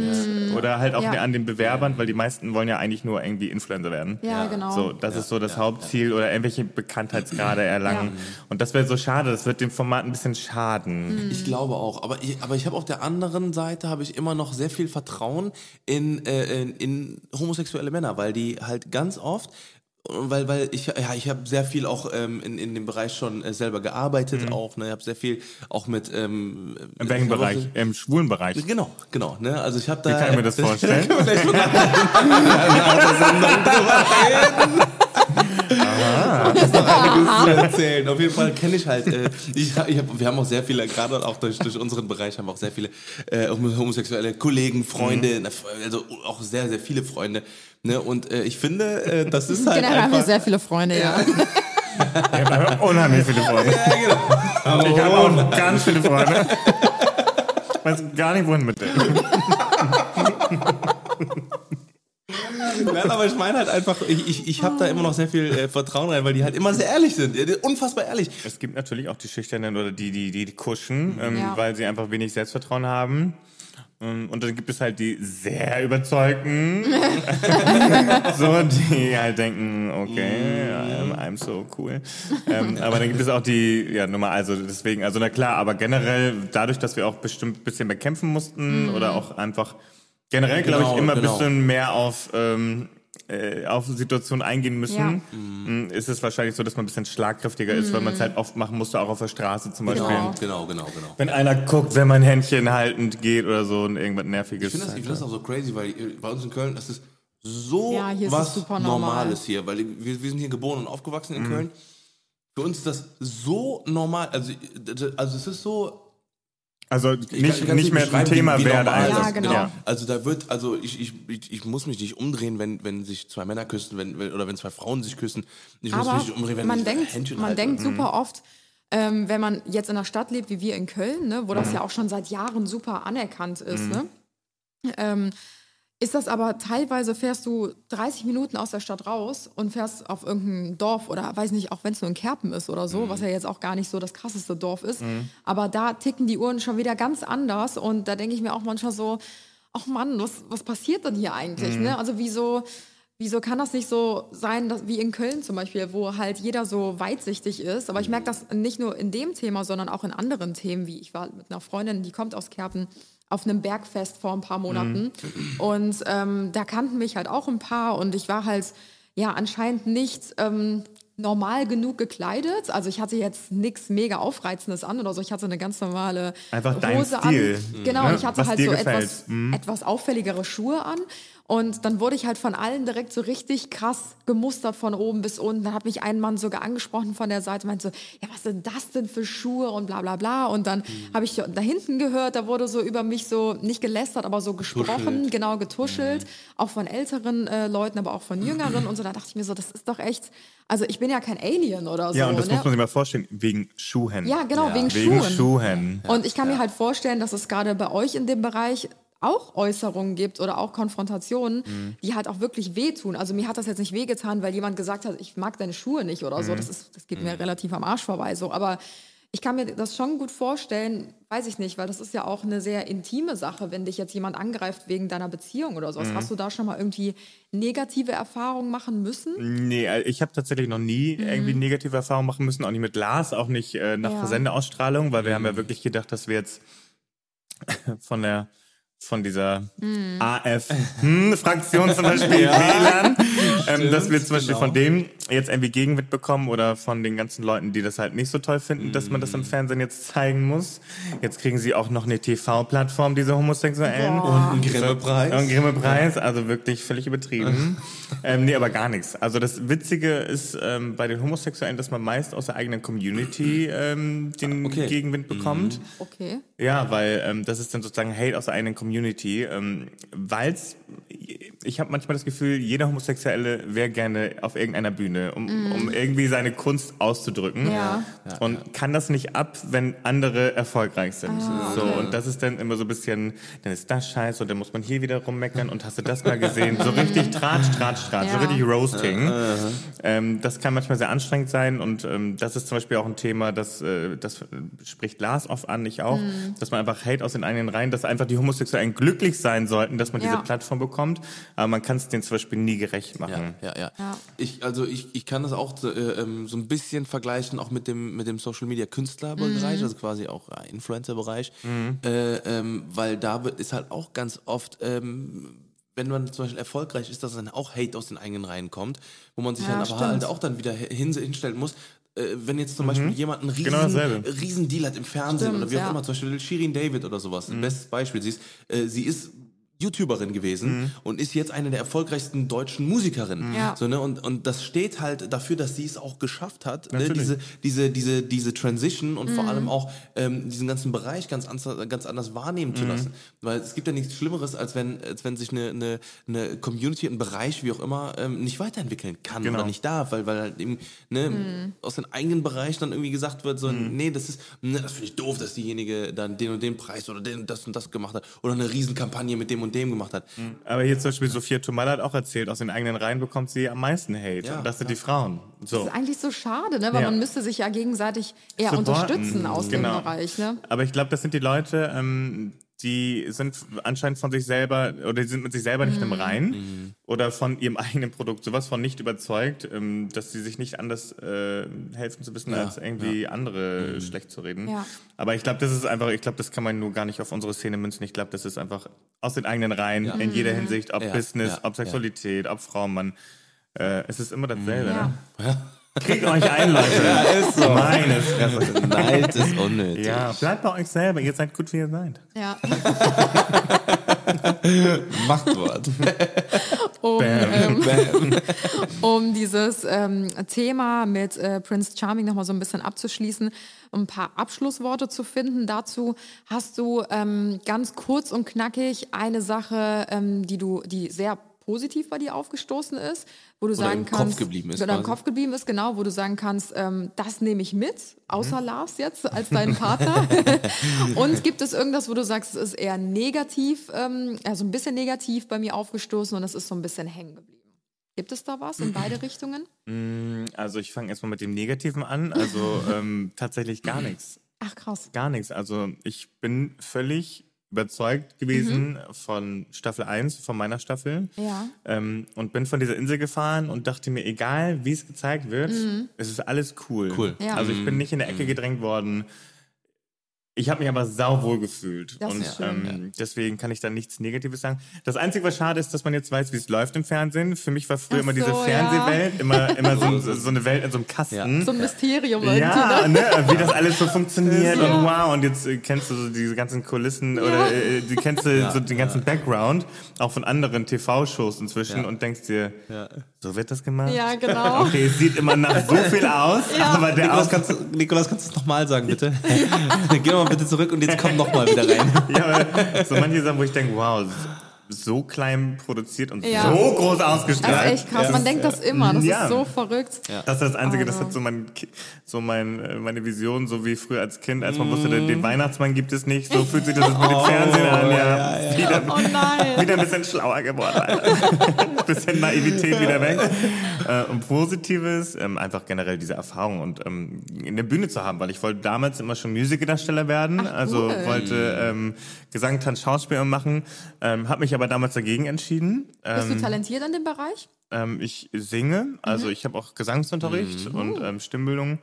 oder halt auch Mm. Ja. mehr an den Bewerbern, weil die meisten wollen ja eigentlich nur irgendwie Influencer werden. Ja, genau. So, das ist so das ja, Hauptziel oder irgendwelche Bekanntheitsgrade erlangen. Ja. Und das wäre so schade, das wird dem Format ein bisschen schaden. Ich glaube auch, aber ich, aber ich habe auf der anderen Seite habe ich immer noch sehr viel Vertrauen in, äh, in, in homosexuelle Männer, weil die halt ganz oft weil weil ich ja ich habe sehr viel auch ähm, in, in dem Bereich schon äh, selber gearbeitet auch ne ich habe sehr viel auch mit ähm, In welchem Bereich? Im schwulen Bereich. genau genau ne also ich habe da Wie kann ich mir das vorstellen? einiges zu erzählen. Auf jeden Fall kenne ich halt, äh, ich, ich hab, wir haben auch sehr viele, gerade auch durch, durch unseren Bereich, haben wir auch sehr viele äh, homosexuelle Kollegen, Freunde, na, also auch sehr, sehr viele Freunde. Ne? Und äh, ich finde, äh, das ist halt Generell haben wir einfach... sehr viele Freunde, ja. Ich habe unheimlich viele Freunde. Ich habe auch ganz viele Freunde. Ich weiß gar nicht, wohin mit denen. Nein, aber ich meine halt einfach, ich, ich, ich habe da immer noch sehr viel äh, Vertrauen rein, weil die halt immer sehr ehrlich sind. Ja, die- Unfassbar ehrlich. Es gibt natürlich auch die Schüchternen oder die, die, die, die kuschen, ähm, Ja. weil sie einfach wenig Selbstvertrauen haben. Ähm, Und dann gibt es halt die sehr überzeugten, so, die halt denken, okay, I'm, I'm so cool. Ähm, aber dann gibt es auch die, ja, Nummer, also deswegen, also na klar, aber generell dadurch, dass wir auch bestimmt ein bisschen bekämpfen mussten oder auch einfach generell, glaube ich, Genau, immer ein genau. bisschen mehr auf, ähm, äh, auf Situationen eingehen müssen, Ja. Mm, ist es wahrscheinlich so, dass man ein bisschen schlagkräftiger ist, weil man es halt oft machen musste, auch auf der Straße zum Beispiel. Genau. Genau, genau, genau. Wenn einer guckt, wenn man Händchen haltend geht oder so und irgendwas Nerviges. Ich finde das, ich find das auch so crazy, weil äh, bei uns in Köln, das ist so Ja, hier ist was es super normal. Normales hier, weil wir, wir sind hier geboren und aufgewachsen in Köln. Für uns ist das so normal, also, also es ist so, also kann- nicht, ich kann nicht mehr ein Thema werden normal als Ja, das- genau. Also da wird, also ich, ich, ich, ich muss mich nicht umdrehen, wenn, wenn sich zwei Männer küssen, wenn, wenn, oder wenn zwei Frauen sich küssen. Ich muss Aber mich nicht umdrehen, wenn man ich denkt, Händchen man halte. denkt super oft, ähm, wenn man jetzt in einer Stadt lebt wie wir in Köln, ne, wo das ja auch schon seit Jahren super anerkannt ist, ne, ähm, ist das aber teilweise fährst du 30 Minuten aus der Stadt raus und fährst auf irgendein Dorf oder weiß nicht, auch wenn es nur in Kerpen ist oder so, was ja jetzt auch gar nicht so das krasseste Dorf ist. Aber da ticken die Uhren schon wieder ganz anders und da denke ich mir auch manchmal so, ach Mann, was, was passiert denn hier eigentlich? Ne? Also wieso, wieso kann das nicht so sein, dass, wie in Köln zum Beispiel, wo halt jeder so weitsichtig ist? Aber ich merke das nicht nur in dem Thema, sondern auch in anderen Themen, wie ich war mit einer Freundin, die kommt aus Kerpen, auf einem Bergfest vor ein paar Monaten. Und ähm, da kannten mich halt auch ein paar und ich war halt ja anscheinend nicht ähm, normal genug gekleidet. Also ich hatte jetzt nichts mega Aufreizendes an oder so. Ich hatte eine ganz normale Einfach dein Hose Stil. an. Genau, Ne? ich hatte Was halt so gefällt. etwas, etwas auffälligere Schuhe an. Und dann wurde ich halt von allen direkt so richtig krass gemustert von oben bis unten. Dann hat mich ein Mann sogar angesprochen von der Seite, meinte so, ja, was sind das denn für Schuhe und bla bla bla. Und dann habe ich da hinten gehört, da wurde so über mich so, nicht gelästert, aber so gesprochen, genau getuschelt. Auch von älteren äh, Leuten, aber auch von jüngeren. Und so, da dachte ich mir so, das ist doch echt, also ich bin ja kein Alien oder so. Ja, und das ne? muss man sich mal vorstellen, wegen Schuhen. Ja, genau, wegen, Wegen Schuhen. Schuhen. Und ich kann mir halt vorstellen, dass es gerade bei euch in dem Bereich auch Äußerungen gibt oder auch Konfrontationen, die halt auch wirklich wehtun. Also mir hat das jetzt nicht wehgetan, weil jemand gesagt hat, ich mag deine Schuhe nicht oder so. Das, ist, das geht mir relativ am Arsch vorbei so. Aber ich kann mir das schon gut vorstellen, weiß ich nicht, weil das ist ja auch eine sehr intime Sache, wenn dich jetzt jemand angreift wegen deiner Beziehung oder sowas. Hast du da schon mal irgendwie negative Erfahrungen machen müssen? Nee, äh, ich habe tatsächlich noch nie irgendwie negative Erfahrungen machen müssen, auch nicht mit Lars, auch nicht äh, nach Ja. Sendeausstrahlung, weil wir haben ja wirklich gedacht, dass wir jetzt von der von dieser AF-Fraktion zum Beispiel WLAN ähm, dass wir zum Beispiel genau. von denen jetzt irgendwie Gegenwind bekommen oder von den ganzen Leuten, die das halt nicht so toll finden, dass man das im Fernsehen jetzt zeigen muss. Jetzt kriegen sie auch noch eine TV-Plattform, diese Homosexuellen. Boah. Ein Grimme-Preis. Und Grimme-Preis, also wirklich völlig übertrieben. ähm, nee, aber gar nichts. Also das Witzige ist ähm, bei den Homosexuellen, dass man meist aus der eigenen Community ähm, den Okay. Gegenwind bekommt. Okay. Ja, weil ähm, das ist dann sozusagen Hate aus der eigenen Community. Ähm, weil's, ich habe manchmal das Gefühl, jeder Homosexuelle wäre gerne auf irgendeiner Bühne, um, um irgendwie seine Kunst auszudrücken. Ja. Und kann das nicht ab, wenn andere erfolgreich sind. So, und das ist dann immer so ein bisschen, dann ist das scheiße und dann muss man hier wieder rummeckern und hast du das mal gesehen? So richtig Tratsch, Tratsch, Tratsch, so Ja. richtig Roasting. Ähm, das kann manchmal sehr anstrengend sein und ähm, das ist zum Beispiel auch ein Thema, das, äh, das spricht Lars oft an, ich auch, Mhm. dass man einfach Hate aus den eigenen Reihen, dass einfach die Homosexuellen glücklich sein sollten, dass man Ja. diese Plattform bekommt, aber man kann es denen zum Beispiel nie gerecht Ja, machen. ja, ja. Ja. Ich, also ich, ich kann das auch so, äh, ähm, so ein bisschen vergleichen, auch mit dem, mit dem Social Media Künstlerbereich, also quasi auch äh, Influencer-Bereich, äh, ähm, weil da wird- ist halt auch ganz oft, ähm, wenn man zum Beispiel erfolgreich ist, dass dann auch Hate aus den eigenen Reihen kommt, wo man sich Ja, dann aber stimmt. halt auch dann wieder hin, hinstellen muss. Äh, wenn jetzt zum Beispiel jemand einen riesen, Genau riesen Deal hat im Fernsehen Stimmt, oder wie auch ja. immer, zum Beispiel Shirin David oder sowas, ein bestes Beispiel. Sie ist, äh, sie ist YouTuberin gewesen und ist jetzt eine der erfolgreichsten deutschen Musikerinnen. Ja. So, ne? und, und das steht halt dafür, dass sie es auch geschafft hat, ne? Diese, diese, diese, diese Transition und Mhm. vor allem auch ähm, diesen ganzen Bereich ganz, anders- ganz anders wahrnehmen zu lassen. Weil es gibt ja nichts Schlimmeres, als wenn, als wenn sich eine, eine, eine Community, ein Bereich, wie auch immer, ähm, nicht weiterentwickeln kann Genau. oder nicht darf, weil, weil halt eben ne, Mhm. aus dem eigenen Bereich dann irgendwie gesagt wird, so, nee, das ist, ne, das finde ich doof, dass diejenige dann den und den Preis oder den, das und das gemacht hat oder eine Riesenkampagne mit dem und dem gemacht hat. Aber hier zum Beispiel Sophia Tomala hat auch erzählt, aus den eigenen Reihen bekommt sie am meisten Hate. Ja, und das sind die Frauen. So. Das ist eigentlich so schade, ne? weil Ja. man müsste sich ja gegenseitig eher Supporten. unterstützen aus Genau. dem Bereich. Ne? Aber ich glaube, das sind die Leute, ähm, die sind anscheinend von sich selber oder die sind mit sich selber nicht im Reinen oder von ihrem eigenen Produkt sowas von nicht überzeugt, ähm, dass sie sich nicht anders äh, helfen zu wissen, als irgendwie andere schlecht zu reden. Ja. Aber ich glaube, das ist einfach, ich glaube, das kann man nur gar nicht auf unsere Szene münzen. Ich glaube, das ist einfach aus den eigenen Reihen in jeder Hinsicht, ob Ja, Business, ja, ob Sexualität, ob Frau, Mann. Äh, es ist immer dasselbe. Ja. Ne? Kriegt euch ein, Leute. ja, ist so. Meine Fresse. Neid ist unnötig. Ja, bleibt bei euch selber. Ihr seid gut, wie ihr seid. Ja. Machtwort. Um, ähm, um dieses ähm, Thema mit äh, Prince Charming nochmal so ein bisschen abzuschließen, ein paar Abschlussworte zu finden. Dazu hast du ähm, ganz kurz und knackig eine Sache, ähm, die du, die sehr positiv bei dir aufgestoßen ist, wo du sagen im Kopf kannst, geblieben ist oder im quasi. Kopf geblieben ist, genau, wo du sagen kannst, ähm, das nehme ich mit, außer Lars jetzt als deinen Partner. und gibt es irgendwas, wo du sagst, es ist eher negativ, ähm, also ein bisschen negativ bei mir aufgestoßen und es ist so ein bisschen hängen geblieben? Gibt es da was in beide Richtungen? Also ich fange erstmal mit dem Negativen an. Also ähm, tatsächlich gar nichts. Ach krass. Gar nichts. Also ich bin völlig überzeugt gewesen von Staffel 1, von meiner Staffel. Ja. Ähm, und bin von dieser Insel gefahren und dachte mir, egal wie es gezeigt wird, es ist alles cool. Cool. Ja. Also ich bin nicht in der Ecke gedrängt worden. Ich habe mich aber sauwohl gefühlt. Das und ist schön. ähm, deswegen kann ich da nichts Negatives sagen. Das Einzige, was schade ist, dass man jetzt weiß, wie es läuft im Fernsehen. Für mich war früher Ach immer diese so, Fernsehwelt, immer, immer so, so, so eine Welt in so einem Kasten. So ein Mysterium irgendwie. Ja, ne? ne, wie das alles so funktioniert Ja. und wow, und jetzt äh, kennst du so diese ganzen Kulissen oder äh, du kennst du so den ganzen Background, auch von anderen TV-Shows inzwischen und denkst dir, so wird das gemacht? Ja, genau. Okay, es sieht immer nach so viel aus, aber der Nikolas, Aus kannst, du- Nikolas, kannst du es nochmal sagen, bitte? Geh mal bitte zurück und jetzt komm nochmal wieder rein. ja, so manche Sachen, wo ich denke, wow, so klein produziert und Ja. so groß Das ausgestrahlt. ist echt krass. Man denkt das immer. Das Ja. ist so verrückt. Das ist das Einzige, das Also. hat so, mein, so mein, äh, meine Vision, so wie früher als Kind, als man wusste, den, den Weihnachtsmann gibt es nicht. So fühlt sich das jetzt mit dem Fernsehen an. Ja, Wieder, Oh nein. wieder ein bisschen schlauer geworden. Alter. ein bisschen Naivität wieder weg. Äh, und Positives, ähm, einfach generell diese Erfahrung und ähm, in der Bühne zu haben, weil ich wollte damals immer schon Musicaldarsteller werden. also cool. wollte ähm, Gesang, Tanz, Schauspiel machen. Ähm, habe mich aber damals dagegen entschieden. Bist du talentiert in dem Bereich? Ähm, ich singe, also ich habe auch Gesangsunterricht und ähm, Stimmbildung.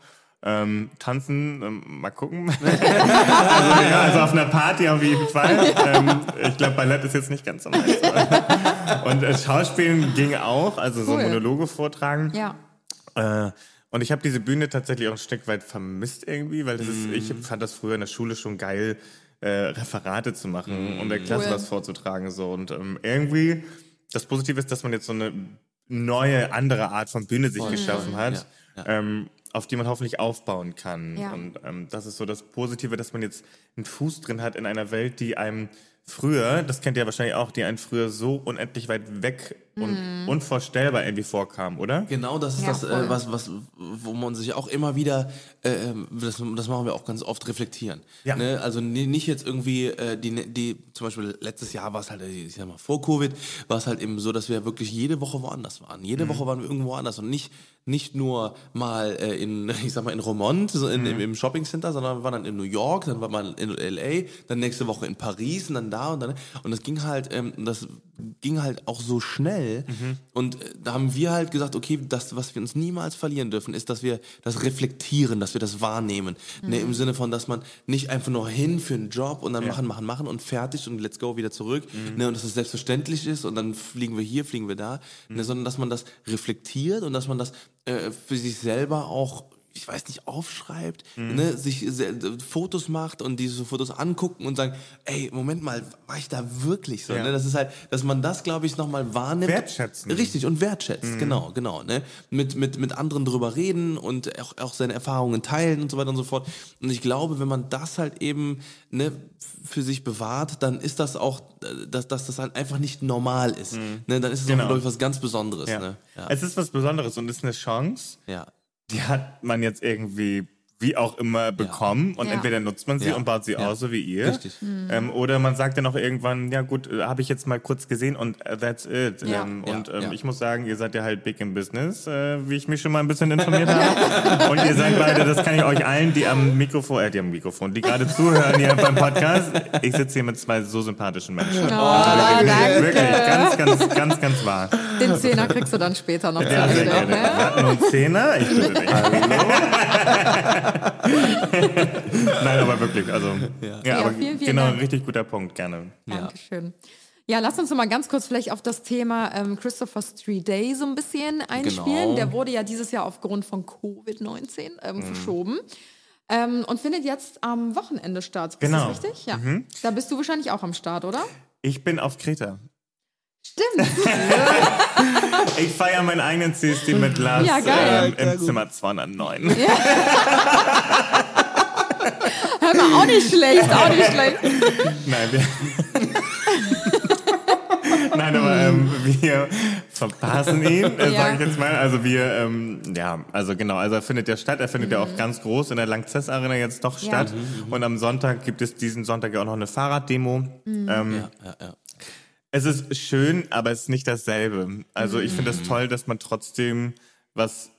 Ähm, tanzen, ähm, mal gucken. also, ja, also auf einer Party auf jeden Fall. Ähm, ich glaube, Ballett ist jetzt nicht ganz so meins. Und äh, Schauspielen ging auch, also so Cool. Monologe vortragen. Ja. Äh, und ich habe diese Bühne tatsächlich auch ein Stück weit vermisst irgendwie, weil das ist, ich Mhm. fand das früher in der Schule schon geil, äh, Referate zu machen und der Klasse Cool. was vorzutragen. So. Und ähm, irgendwie, das Positive ist, dass man jetzt so eine neue, andere Art von Bühne sich geschaffen hat, Ja, Ähm, auf die man hoffentlich aufbauen kann. Ja. Und ähm, das ist so das Positive, dass man jetzt einen Fuß drin hat in einer Welt, die einem früher, das kennt ihr wahrscheinlich auch, die einen früher so unendlich weit weg und unvorstellbar irgendwie vorkam, oder? Genau, das ist Ja, das, äh, was, was, wo man sich auch immer wieder, äh, das, das machen wir auch ganz oft reflektieren. Ja. Ne? Also ni- nicht jetzt irgendwie, äh, die, die, zum Beispiel letztes Jahr war es halt, äh, ich sag mal, vor Covid, war es halt eben so, dass wir wirklich jede Woche woanders waren. Jede Woche waren wir irgendwo anders und nicht, nicht nur mal äh, in, ich sag mal, in Romont, so in, im, im Shoppingcenter, sondern wir waren dann in New York, dann war man in LA, dann nächste Woche in Paris und dann da und dann, und das ging halt, ähm, das ging halt auch so schnell und äh, da haben wir halt gesagt, okay, das, was wir uns niemals verlieren dürfen, ist, dass wir das reflektieren, dass wir das wahrnehmen. Ne, Im Sinne von, dass man nicht einfach nur hin für einen Job und dann machen, machen, machen und fertig und let's go wieder zurück. Ne, und dass es selbstverständlich ist und dann fliegen wir hier, fliegen wir da. Ne, sondern dass man das reflektiert und dass man das äh, für sich selber auch ich weiß nicht, aufschreibt, Mhm. ne, sich Fotos macht und diese Fotos angucken und sagen, ey, Moment mal, war ich da wirklich so? Ja. Ne? Das ist halt, dass man das, glaube ich, nochmal wahrnimmt. Wertschätzen. Mhm. Richtig, und wertschätzt, genau, genau. Ne? Mit, mit, mit anderen drüber reden und auch, auch seine Erfahrungen teilen und so weiter und so fort. Und ich glaube, wenn man das halt eben ne, für sich bewahrt, dann ist das auch, äh, dass, dass das halt einfach nicht normal ist. Ne? Dann ist es Genau. auch, glaube ich, was ganz Besonderes. Ja. Ne? Ja. Es ist was Besonderes und ist eine Chance, ja. Die hat man jetzt irgendwie wie auch immer bekommen und Ja. entweder nutzt man sie Ja. und baut sie Ja. aus, so wie ihr. Richtig. Ähm, oder man sagt dann auch irgendwann, ja gut, äh, habe ich jetzt mal kurz gesehen und äh, that's it. Ja. Ähm, Ja, und ähm, ja. ich muss sagen, ihr seid ja halt big in business, äh, wie ich mich schon mal ein bisschen informiert habe. und ihr seid beide, das kann ich euch allen, die am Mikrofon, äh, die am Mikrofon, die gerade zuhören hier beim Podcast, ich sitze hier mit zwei so sympathischen Menschen. Oh, danke. Wirklich, ganz, ganz, ganz, ganz wahr. Den Zehner kriegst du dann später noch Ja, sehr gerne. ne? Warten nur ein Zehner? Ich bitte dich. Nein, aber wirklich, also. Ja, Ja, aber vielen, vielen genau, Dank. ein richtig guter Punkt, gerne. Dankeschön. Ja, lass uns noch mal ganz kurz vielleicht auf das Thema ähm, Christopher Street Day so ein bisschen einspielen. Genau. Der wurde ja dieses Jahr aufgrund von Covid-19 ähm, Mhm. verschoben. Ähm, und findet jetzt am Wochenende statt. Ist Genau. das richtig? Ja. Da bist du wahrscheinlich auch am Start, oder? Ich bin auf Kreta. Stimmt. Ich feiere meinen eigenen CSD mit Lars Ja, geil. ähm, im Zimmer 209. Hör mal, auch nicht schlecht, auch nicht schlecht. Nein, wir. Nein, aber ähm, wir verpassen ihn, äh, Ja. sage ich jetzt mal. Also wir, ähm, ja, also genau, also er findet ja statt. Er findet ja auch ganz groß in der Langzess Arena jetzt doch Mhm. Ja. statt. Und am Sonntag gibt es diesen Sonntag ja auch noch eine Fahrraddemo. Mhm. Ähm, Ja, ja, ja. Es ist schön, aber es ist nicht dasselbe. Also ich finde Mhm. das toll, dass man trotzdem was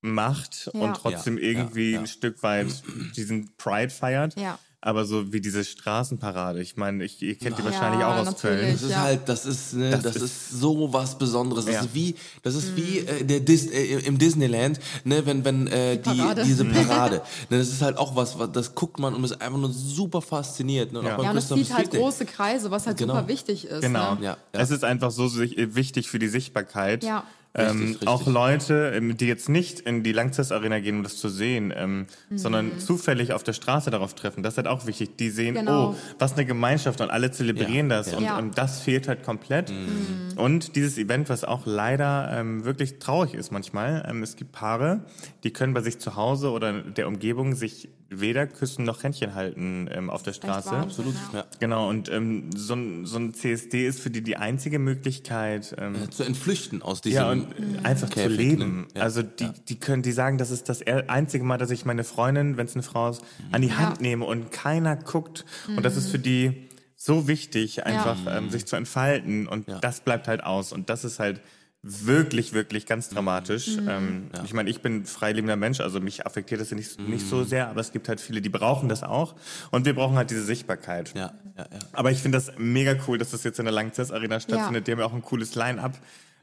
macht Ja. und trotzdem Ja, irgendwie ja, ja. ein Stück weit diesen Pride feiert. Aber so wie diese Straßenparade. Ich meine, ich, ihr kennt die Ja, wahrscheinlich auch aus. Köln. Das ist Ja. halt, das ist, ne, das, Das ist, ist- so was Besonderes. Das Ja. ist wie, das ist wie äh, der Dis äh, im Disneyland, ne, wenn wenn äh, die, Parade. diese Parade. ne, das ist halt auch was, was, das guckt man und ist einfach nur super fasziniert. Ne, und Ja. auch Ja, und es zieht halt große Kreise, was halt Genau. super wichtig ist. Genau. Ne? Ja, ja. Es ist einfach so sich- wichtig für die Sichtbarkeit. Ja. Ähm, Richtig, richtig. Auch Leute, ähm, die jetzt nicht in die Langzess Arena gehen, um das zu sehen, ähm, Mhm. sondern zufällig auf der Straße darauf treffen. Das ist halt auch wichtig. Die sehen, Genau. oh, was eine Gemeinschaft und alle zelebrieren Ja, das. ja. Und Ja. ähm, das fehlt halt komplett. Mhm. Und dieses Event, was auch leider ähm, wirklich traurig ist manchmal, ähm, es gibt Paare, die können bei sich zu Hause oder der Umgebung sich weder küssen noch Händchen halten ähm, auf der Straße. Absolut. Ja. Ja. Genau, und ähm, so, ein, so ein CSD ist für die die einzige Möglichkeit, ähm, Zu entflüchten aus diesem. ja, und äh, einfach zu Käfig, leben. ne? Ja, also die, die können, die sagen, das ist das einzige Mal, dass ich meine Freundin, wenn es eine Frau ist, an die Hand Ja. nehme und keiner guckt. Und das ist für die so wichtig, einfach ähm, sich zu entfalten. Und Ja. das bleibt halt aus. Und das ist halt wirklich, wirklich ganz dramatisch. Ähm, Ich meine, ich bin freilebender Mensch, also mich affektiert das ja nicht, nicht so sehr, aber es gibt halt viele, die brauchen das auch. Und wir brauchen halt diese Sichtbarkeit. Ja, ja, ja. Aber ich finde das mega cool, dass das jetzt in der Langzess Arena stattfindet. Die haben ja auch ein cooles Line-up.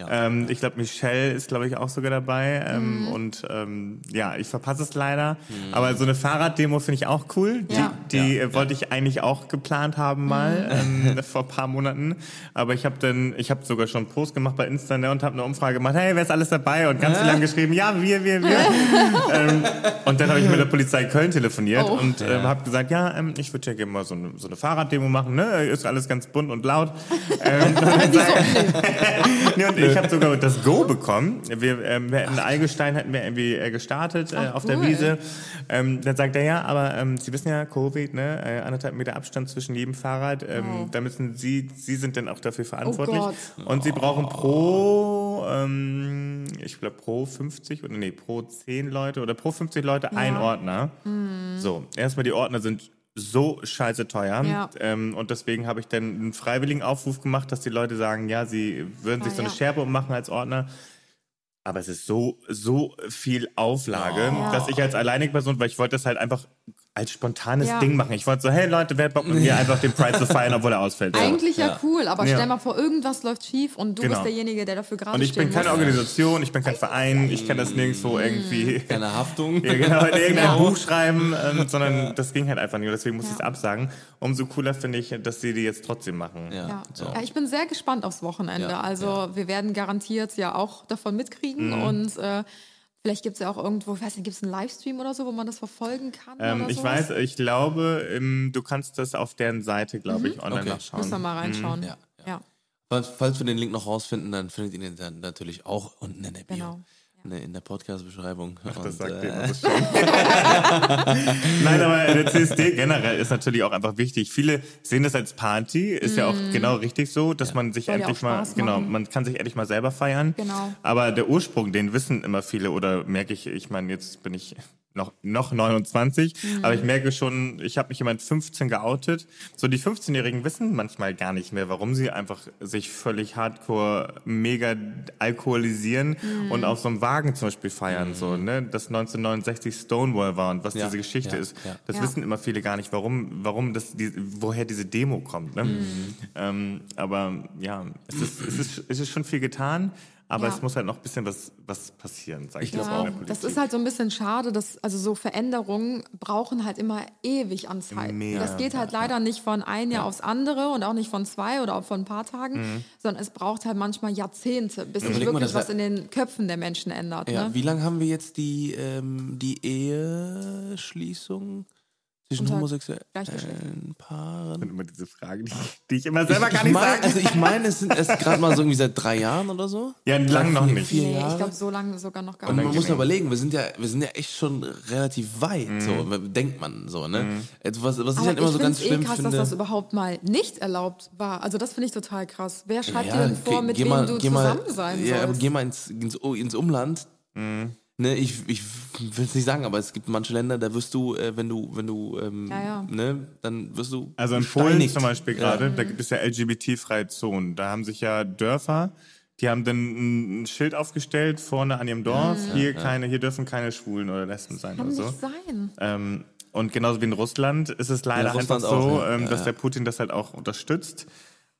Ähm, ich glaube, Michelle ist, glaube ich, auch sogar dabei. Ähm, Mhm. Und ähm, ja, ich verpasse es leider. Aber so eine Fahrraddemo finde ich auch cool. Ja. Die, die äh, wollte ich eigentlich auch geplant haben mal ähm, vor ein paar Monaten. Aber ich habe dann, ich habe sogar schon einen Post gemacht bei Insta ne, und habe eine Umfrage gemacht. Hey, wer ist alles dabei? Und ganz lange geschrieben, ja, wir, wir, wir. ähm, und dann habe ich mit der Polizei Köln telefoniert Oh. und ähm, habe gesagt, ja, ähm, ich würde ja gerne mal so eine, so eine Fahrraddemo machen. Ne? Ist alles ganz bunt und laut. Ähm, und ich habe sogar das Go bekommen. Wir, ähm, wir hätten Eigelstein hätten wir irgendwie äh, gestartet äh, Ach, auf der cool. Wiese. Ähm, dann sagt er ja, aber ähm, Sie wissen ja, Covid, ne, äh, anderthalb Meter Abstand zwischen jedem Fahrrad. Ähm, Wow. Da müssen Sie, Sie sind dann auch dafür verantwortlich. Gott. und Sie brauchen pro, ähm, ich glaube pro 50 oder nee, pro 10 Leute oder pro 50 Leute ein Ordner. So, erstmal die Ordner sind so scheiße teuer. Ja. Ähm, und deswegen habe ich dann einen freiwilligen Aufruf gemacht, dass die Leute sagen, ja, sie würden sich Ah, so eine ja. Scherbe ummachen als Ordner. Aber es ist so, so viel Auflage, Ja. dass ich als alleinige Person, weil ich wollte das halt einfach als spontanes Ja. Ding machen. Ich wollte so, hey Leute, wer Bock mit mir einfach den Pride zu feiern, obwohl er ausfällt. So. Eigentlich ja, Ja. cool, aber Ja. stell mal vor, irgendwas läuft schief und du Genau. bist derjenige, der dafür gerade Und ich bin keine muss. Organisation, ich bin kein Verein, ich kann das nirgendwo irgendwie Keine Haftung. ja, genau, in irgendein Genau. Buch schreiben, ähm, sondern das ging halt einfach nicht. Deswegen muss ich es absagen. Umso cooler finde ich, dass sie die jetzt trotzdem machen. Ja. Ja. So. ja, ich bin sehr gespannt aufs Wochenende. Ja, also wir werden garantiert ja auch davon mitkriegen Mhm. und äh, vielleicht gibt es ja auch irgendwo, ich weiß nicht, gibt es einen Livestream oder so, wo man das verfolgen kann? Ähm, oder ich sowas? weiß, ich glaube, ähm, du kannst das auf deren Seite, glaube ich, online Okay. nachschauen. Müssen wir mal reinschauen. Ja, ja. Falls, falls wir den Link noch rausfinden, dann findet ihr den dann natürlich auch unten in der Bio. Genau. Ne, In der Podcast-Beschreibung. Das Und, sagt äh, ihr immer so schön. Nein, aber der CSD generell ist natürlich auch einfach wichtig. Viele sehen das als Party, ist ja auch genau richtig so, dass man sich Mhm. Soll ja endlich mal, genau, machen. man kann sich endlich mal selber feiern. Genau. Aber der Ursprung, den wissen immer viele oder merke ich, ich meine, jetzt bin ich noch, noch 29, Mhm. aber ich merke schon, ich habe mich jemand 15 geoutet. So die 15-Jährigen wissen manchmal gar nicht mehr, warum sie einfach sich völlig hardcore mega alkoholisieren Mhm. und auf so einem Wagen zum Beispiel feiern, so, ne, dass 1969 Stonewall war und was Ja, diese Geschichte ja, ist. ja. Das Ja. wissen immer viele gar nicht, warum, warum das, die, woher diese Demo kommt, ne? Mhm. Ähm, aber ja, es ist, es ist, es ist schon viel getan. Aber Ja. es muss halt noch ein bisschen was, was passieren, sag ich, glaub jetzt auch. mal Ja, das ist halt so ein bisschen schade, dass also so Veränderungen brauchen halt immer ewig an Zeit. Mega. Das geht halt leider nicht von ein Jahr aufs andere und auch nicht von zwei oder auch von ein paar Tagen, Mhm. sondern es braucht halt manchmal Jahrzehnte, bis sich mal, wirklich das was in den Köpfen der Menschen ändert. ja, ne? Wie lange haben wir jetzt die, ähm, die Eheschließung zwischen Unter homosexuellen Gleichgeschlechtlichen. Paaren? Und immer diese Fragen, die, die ich immer selber gar ich nicht mein. Also ich meine, es sind erst gerade mal so irgendwie seit drei Jahren oder so. Ja, lang noch nicht. Vier Nee, Jahre. ich glaube, so lange sogar noch gar Und man nicht. muss mal überlegen, wir sind ja, wir sind ja echt schon relativ weit, so denkt man so, ne? Etwas, was ich Aber halt immer ich so finde ganz es eh schlimm krass, finde. dass das überhaupt mal nicht erlaubt war. Also das finde ich total krass. Wer schreibt Ja, dir denn vor, mit wem mal- du zusammen mal, sein ja, aber sollst? geh mal ins, ins, ins Umland. Ne, ich, ich will es nicht sagen, aber es gibt manche Länder, da wirst du, äh, wenn du, wenn du, ähm, Ja, ja. ne, dann wirst du Also in Polen zum Beispiel gerade, da gibt es ja LGBT-freie Zonen. Da haben sich ja Dörfer, die haben dann ein Schild aufgestellt vorne an ihrem Dorf. Hier keine, hier dürfen keine Schwulen oder Lesben sein Kann oder so. nicht sein. Ähm, und genauso wie in Russland ist es leider Ja, einfach so, auch, ja. ähm, Ja, dass ja. der Putin das halt auch unterstützt.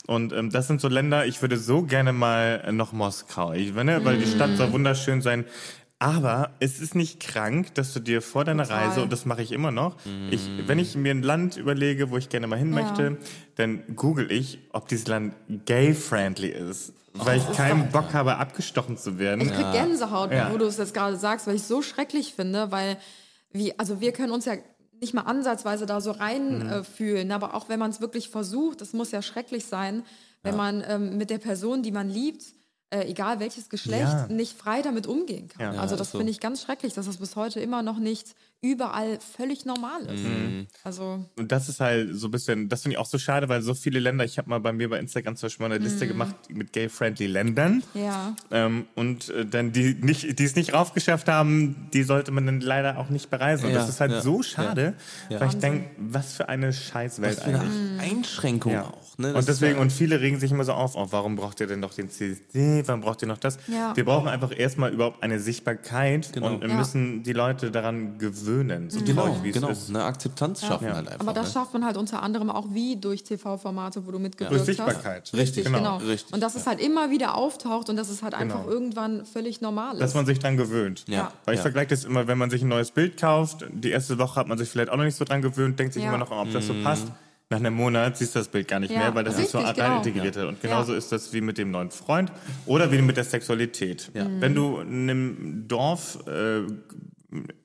Und ähm, das sind so Länder, ich würde so gerne mal äh, noch Moskau, ich, ne, weil die Stadt soll wunderschön sein. Aber es ist nicht krank, dass du dir vor deiner Total. Reise, und das mache ich immer noch, ich, wenn ich mir ein Land überlege, wo ich gerne mal hin Ja. möchte, dann google ich, ob dieses Land gay-friendly ist. Weil ich keinen Bock habe, abgestochen zu werden. Ich krieg Gänsehaut, Ja. wo du es jetzt gerade sagst, weil ich es so schrecklich finde, weil wie, also wir können uns ja nicht mal ansatzweise da so rein Mhm. äh, fühlen, aber auch wenn man es wirklich versucht, das muss ja schrecklich sein, wenn man ähm, mit der Person, die man liebt, äh, egal welches Geschlecht, Ja. nicht frei damit umgehen kann. Ja. also das so. finde ich ganz schrecklich, dass das bis heute immer noch nicht überall völlig normal ist. Mhm. Also Und das ist halt so ein bisschen, das finde ich auch so schade, weil so viele Länder, ich habe mal bei mir bei Instagram zum Beispiel mal eine Liste gemacht mit gay-friendly Ländern. ja. Ähm, und äh, dann die nicht, die es nicht raufgeschafft haben, die sollte man dann leider auch nicht bereisen. Und Ja, das ist halt ja, so schade, ja. weil ich Wahnsinn. denke, was für eine Scheißwelt Was für eine, eigentlich. Einschränkung Ja. Auch. Ne? Und deswegen, ja- und viele regen sich immer so auf, oh, warum braucht ihr denn noch den CSD, warum braucht ihr noch das? Ja. Wir brauchen einfach erstmal überhaupt eine Sichtbarkeit Genau. und wir Ja. müssen die Leute daran gewöhnen, so Genau, traurig wie genau. es ist. Eine Akzeptanz schaffen halt einfach. Aber das ne? schafft man halt unter anderem auch wie durch TV-Formate, wo du mitgewirkt Durch hast. Sichtbarkeit. Richtig, Genau. Genau. Richtig, und dass es halt immer wieder auftaucht und dass es halt einfach Genau. irgendwann völlig normal ist. Dass man sich dran gewöhnt. Ja. Weil ich ja. vergleiche das immer, wenn man sich ein neues Bild kauft, die erste Woche hat man sich vielleicht auch noch nicht so dran gewöhnt, denkt sich Ja. immer noch, ob das Mhm. so passt. Nach einem Monat siehst du das Bild gar nicht Ja, mehr, weil das ist so richtig, rein genau. integriert. Und genauso Ja. ist das wie mit dem neuen Freund oder wie mit der Sexualität. Mhm. Wenn du in einem Dorf, äh,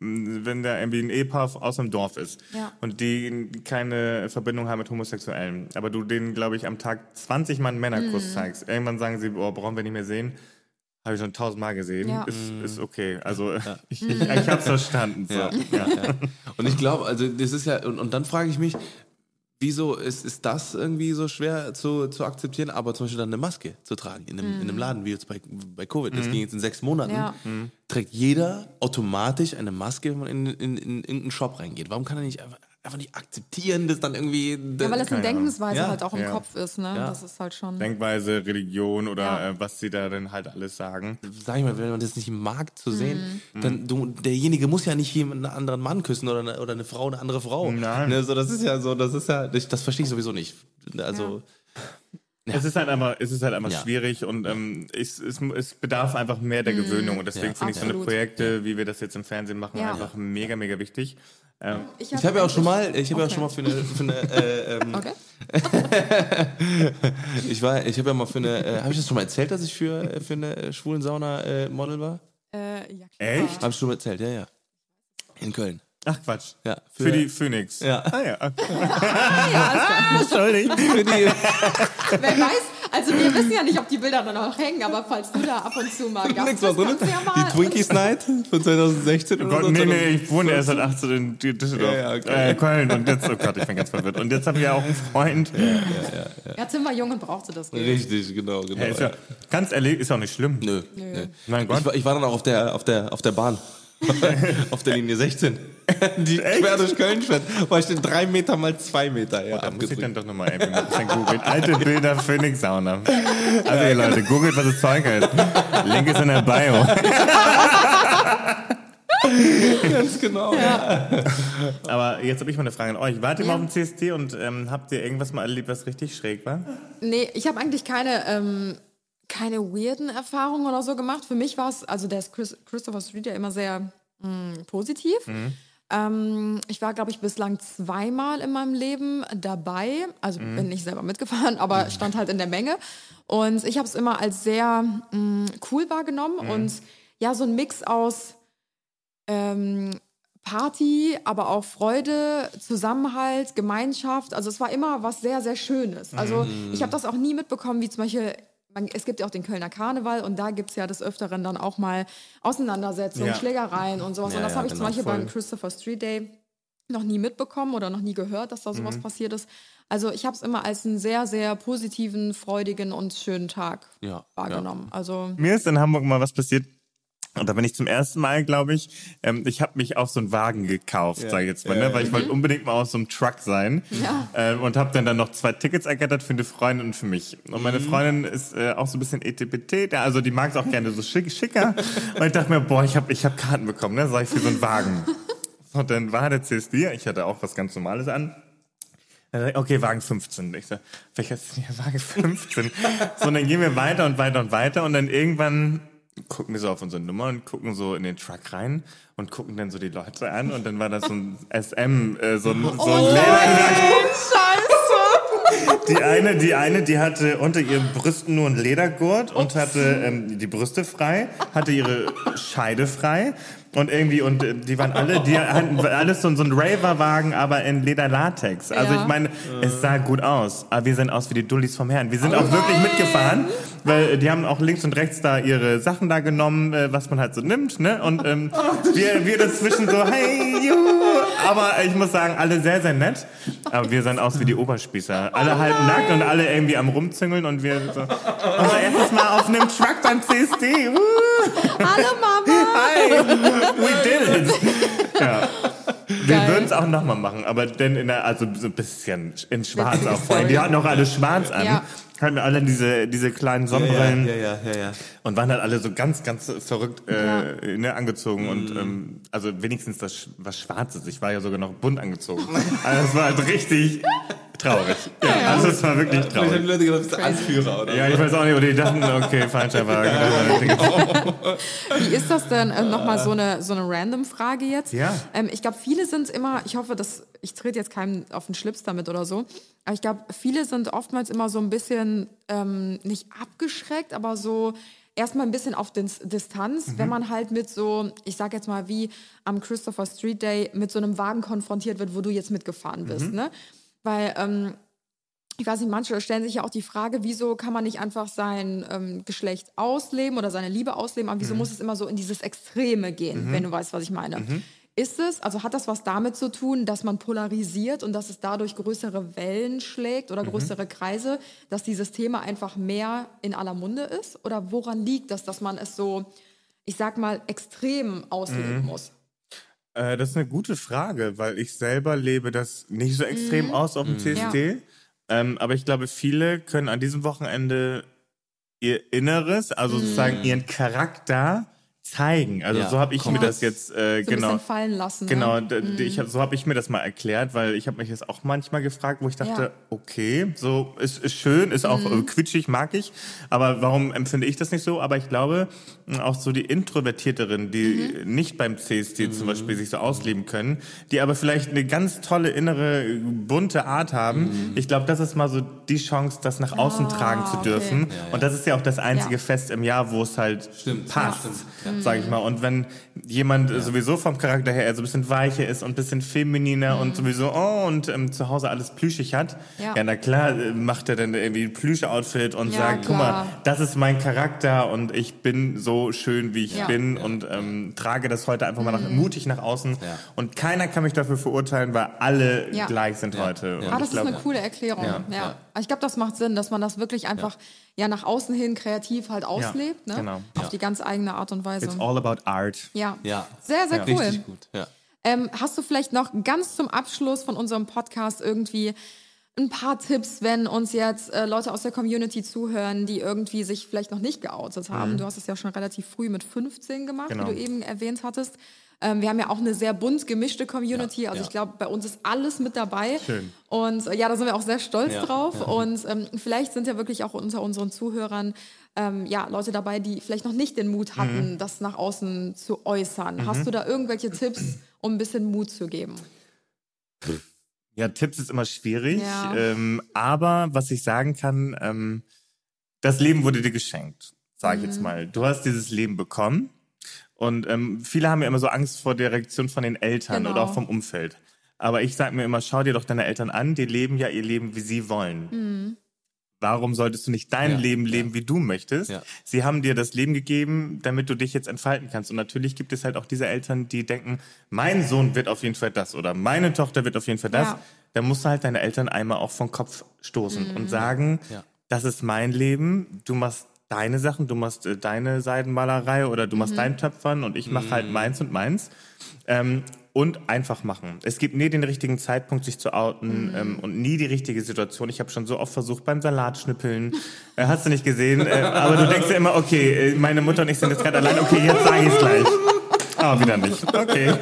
wenn da irgendwie ein Ehepaar aus einem Dorf ist Ja. und die keine Verbindung haben mit Homosexuellen, aber du denen, glaube ich, am Tag 20 Mal einen Männerkuss Mhm. zeigst, irgendwann sagen sie, oh, brauchen wir nicht mehr sehen. Habe ich schon tausendmal gesehen. Ja. Ist, ist okay. Also ich, ich, ich habe verstanden. So. Ja. Ja. Und ich glaube, also das ist ja, und, und dann frage ich mich, wieso ist, ist das irgendwie so schwer zu, zu akzeptieren, aber zum Beispiel dann eine Maske zu tragen in einem, in einem Laden, wie jetzt bei, bei Covid, das ging jetzt in sechs Monaten, Ja. trägt jeder automatisch eine Maske, wenn man in, in, in irgendeinen Shop reingeht. Warum kann er nicht einfach, einfach nicht akzeptieren, dass dann irgendwie... ja, weil es Keine eine. Denkensweise Ja. halt auch im Ja. Kopf ist, ne? Ja. Das ist halt schon. Denkweise, Religion oder Ja. äh, was sie da denn halt alles sagen. sag ich mal, wenn man das nicht mag zu sehen, Mhm. dann du, derjenige muss ja nicht jemanden einen anderen Mann küssen oder eine, oder eine Frau eine andere Frau. Nein. Ne, so, das ist ja so, das ist ja, das, das verstehe ich sowieso nicht. Also, Es ist halt einfach, es ist halt einfach Ja. schwierig und ähm, es, es, es bedarf einfach mehr der Gewöhnung und deswegen Ja. finde ich so eine. Projekte, wie wir das jetzt im Fernsehen machen, Ja. einfach mega, mega wichtig. Ähm, ich habe ja auch schon mal, ich habe ja auch Okay. schon mal für eine, für eine äh, ähm, Okay. ich war, ich habe ja mal für eine, äh, habe ich das schon mal erzählt, dass ich für, äh, für eine äh, schwulen Sauna äh, Model war? Äh, ja, klar. Echt? Habe ich schon mal erzählt, ja, ja. In Köln. Ach Quatsch. Ja, Für, die Phoenix. Ja. Ah ja. Okay. Entschuldigung. Für die, Wer weiß, also wir wissen ja nicht, ob die Bilder dann noch hängen, aber falls du da ab und zu mal Gast bist, drin. ja mal... Die Twinkies Night von 2016 oder Gott, so. nee, nee, ich wohne erst seit 18 in Düsseldorf. Ja, ja, okay. äh, Köln und jetzt, oh Gott, ich bin ganz verwirrt. Und jetzt habe ich ja auch einen Freund. Ja, Tim war jung und brauchte das Geld. Richtig, genau, genau. Ja, ist ja, ganz ehrlich, ist auch nicht schlimm. Nö, nö. Mein Gott. Ich war, ich war dann auch auf der, auf der, auf der Bahn. auf der Linie 16. Die quer durch Köln fährt. War ich denn drei Meter mal zwei Meter. Ja, Da muss ich dann doch nochmal ein bisschen googeln. Alte Bilder Phoenix Sauna. Also ihr Leute, googelt, was das Zeug ist. Link ist in der Bio. Ganz genau. Aber jetzt habe ich mal eine Frage an euch. Wart ihr Ja. mal auf dem CSD und ähm, habt ihr irgendwas mal erlebt, was richtig schräg war? Nee, ich habe eigentlich keine, ähm, keine weirden Erfahrungen oder so gemacht. Für mich war es, also der ist Chris, Christopher Street ja immer sehr mh, positiv. Ähm, ich war, glaube ich, bislang zweimal in meinem Leben dabei. Also bin nicht selber mitgefahren, aber stand halt in der Menge. Und ich habe es immer als sehr mh, cool wahrgenommen und ja, so ein Mix aus ähm, Party, aber auch Freude, Zusammenhalt, Gemeinschaft. Also es war immer was sehr, sehr Schönes. Also ich habe das auch nie mitbekommen, wie zum Beispiel, man, es gibt ja auch den Kölner Karneval und da gibt es ja des Öfteren dann auch mal Auseinandersetzungen, Ja. Schlägereien und sowas. Ja, und das ja, habe ich genau, zum Beispiel voll. beim Christopher Street Day noch nie mitbekommen oder noch nie gehört, dass da sowas passiert ist. Also ich habe es immer als einen sehr, sehr positiven, freudigen und schönen Tag Ja, wahrgenommen. Also Mir ist in Hamburg mal was passiert. Und da bin ich zum ersten Mal, glaube ich, ähm, ich habe mich auf so einen Wagen gekauft, sage ich jetzt mal, Ja, ne? ja. weil ich wollte unbedingt mal auf so einem Truck sein. Ja. Ähm, und habe dann, dann noch zwei Tickets ergattert für eine Freundin und für mich. Und meine Freundin ist äh, auch so ein bisschen ETPT, ja, also die mag es auch gerne so schick, schicker. Und ich dachte mir, boah, ich habe ich hab Karten bekommen, ne? sag ich, für so einen Wagen. Und dann war der CSD, ich hatte auch was ganz Normales an. Sag Okay, Wagen 15. Ich so, welcher ist denn hier Wagen 15? so, und dann gehen wir weiter und weiter und weiter und dann irgendwann gucken wir so auf unsere Nummer und gucken so in den Truck rein und gucken dann so die Leute an und dann war das so ein SM, äh, so ein, so ein Leder. Die eine, die eine, die hatte unter ihren Brüsten nur einen Ledergurt und hatte ähm, die Brüste frei, hatte ihre Scheide frei und irgendwie und äh, die waren alle, die hatten alles so, so ein Raver-Wagen, aber in Lederlatex. Also Ja. ich meine, es sah gut aus, aber wir sehen aus wie die Dullis vom Herrn. Wir sind auch wirklich mitgefahren, weil äh, die haben auch links und rechts da ihre Sachen da genommen, äh, was man halt so nimmt, ne? Und ähm, wir, wir dazwischen so, hey, juhu. Aber ich muss sagen, alle sehr, sehr nett. Aber wir sahen aus wie die Oberspießer. Alle halb nackt und alle irgendwie am rumzüngeln und wir so, unser erstes Mal auf einem Truck beim CSD. Uh, Hallo Mama! hi, we did it. Ja. Wir würden es auch nochmal machen, aber denn in der, also so ein bisschen in schwarz auch vorhin. Die hatten auch alle schwarz an. Ja. Hatten alle diese, diese kleinen Sonnenbrillen. ja, ja, ja, ja. Und waren halt alle so ganz, ganz verrückt äh, ne, angezogen und ähm, also wenigstens das was Schwarzes. Ich war ja sogar noch bunt angezogen. Also es war halt richtig traurig. Ja, also es war wirklich Vielleicht haben die traurig. Leute gedacht, du bist der Anführer oder Ja, ich weiß auch nicht, oder die dachten, okay, falscher Wagen. Wie ist das denn? Äh, Nochmal so eine, so eine random Frage jetzt. Ja. Ähm, ich glaube, viele sind immer, ich hoffe, dass ich trete jetzt keinem auf den Schlips damit oder so, aber ich glaube, viele sind oftmals immer so ein bisschen ähm, nicht abgeschreckt, aber so erstmal ein bisschen auf Dis Distanz, Mhm. wenn man halt mit so, ich sag jetzt mal wie am Christopher Street Day mit so einem Wagen konfrontiert wird, wo du jetzt mitgefahren bist, Mhm. ne? Weil ähm, ich weiß nicht, manche stellen sich ja auch die Frage, wieso kann man nicht einfach sein ähm, Geschlecht ausleben oder seine Liebe ausleben, aber Mhm. wieso muss es immer so in dieses Extreme gehen, wenn du weißt, was ich meine. Ist es, also hat das was damit zu tun, dass man polarisiert und dass es dadurch größere Wellen schlägt Mhm. oder größere Kreise, dass dieses Thema einfach mehr in aller Munde ist? Oder woran liegt das, dass man es so, ich sag mal, extrem ausleben Mhm. muss? Äh, das ist eine gute Frage, weil ich selber lebe das nicht so extrem aus auf dem CSD. Ähm, aber ich glaube, viele können an diesem Wochenende ihr Inneres, also sozusagen ihren Charakter zeigen. Also Ja, so habe ich mir komplett. das jetzt äh, So genau. fallen lassen. Genau, Ne? d- d- ich, hab- so habe ich mir das mal erklärt, weil ich habe mich das auch manchmal gefragt, wo ich dachte, Ja. okay, so ist, ist schön, ist auch Mhm. äh, quitschig, mag ich, aber warum empfinde ich das nicht so? Aber ich glaube, auch so die Introvertierteren, die Mhm. nicht beim CSD zum Beispiel sich so ausleben können, die aber vielleicht eine ganz tolle innere, bunte Art haben, ich glaube, das ist mal so die Chance, das nach außen tragen zu Mhm. Ah, okay. dürfen. Und das ist ja auch das einzige Ja. Fest im Jahr, wo es halt Stimmt, passt, ja, sage ich mal. Und wenn jemand sowieso vom Charakter her eher so ein bisschen weicher ist und ein bisschen femininer und sowieso oh und ähm, zu Hause alles plüschig hat, ja, Ja. na klar äh, macht er dann irgendwie ein Plüsch-Outfit und Ja, sagt, guck mal, klar. das ist mein Charakter und ich bin so schön, wie ich Ja. bin und ähm, trage das heute einfach mal nach, mutig nach außen. Ja. Und keiner kann mich dafür verurteilen, weil alle Ja. gleich sind heute. Und Ah, das ich ist glaub, eine coole Erklärung. Ja, Ja, ja. Ich glaube, das macht Sinn, dass man das wirklich einfach ja. nach außen hin kreativ halt auslebt, ne? genau. Auf die ganz eigene Art und Weise. It's all about art. Ja. Ja. Sehr, sehr cool. Richtig gut, ja. Ähm, hast du vielleicht noch ganz zum Abschluss von unserem Podcast irgendwie ein paar Tipps, wenn uns jetzt äh, Leute aus der Community zuhören, die irgendwie sich vielleicht noch nicht geoutet haben? Du hast es ja schon relativ früh mit 15 gemacht, Mhm. Genau. wie du eben erwähnt hattest. Ähm, wir haben ja auch eine sehr bunt gemischte Community. Ja, also ja. ich glaube, bei uns ist alles mit dabei. Schön. Und äh, ja, da sind wir auch sehr stolz Ja, drauf. Und ähm, vielleicht sind ja wirklich auch unter unseren Zuhörern ähm, ja, Leute dabei, die vielleicht noch nicht den Mut Mhm. hatten, das nach außen zu äußern. Hast du da irgendwelche Tipps, um ein bisschen Mut zu geben? Ja, Tipps ist immer schwierig, Ja. ähm, aber was ich sagen kann, ähm, das Leben wurde dir geschenkt, sage ich jetzt Mhm. mal. Du hast dieses Leben bekommen und ähm, viele haben ja immer so Angst vor der Reaktion von den Eltern Genau. oder auch vom Umfeld. Aber ich sage mir immer, schau dir doch deine Eltern an, die leben ja ihr Leben, wie sie wollen. Mhm. Warum solltest du nicht dein Ja, Leben ja. leben, wie du möchtest? Ja. Sie haben dir das Leben gegeben, damit du dich jetzt entfalten kannst. Und natürlich gibt es halt auch diese Eltern, die denken, mein Sohn wird auf jeden Fall das oder meine Tochter wird auf jeden Fall das. Ja. Da musst du halt deine Eltern einmal auch vom Kopf stoßen und sagen, Ja. das ist mein Leben, du machst deine Sachen, du machst äh, deine Seidenmalerei oder du machst dein Töpfern und ich mache halt meins und meins. Ähm, und einfach machen. Es gibt nie den richtigen Zeitpunkt, sich zu outen ähm, und nie die richtige Situation. Ich habe schon so oft versucht beim Salatschnippeln. Äh, hast du nicht gesehen? Äh, aber du denkst ja immer, okay, äh, meine Mutter und ich sind jetzt gerade allein. Okay, jetzt sage ich es gleich. Ah, wieder nicht. Okay.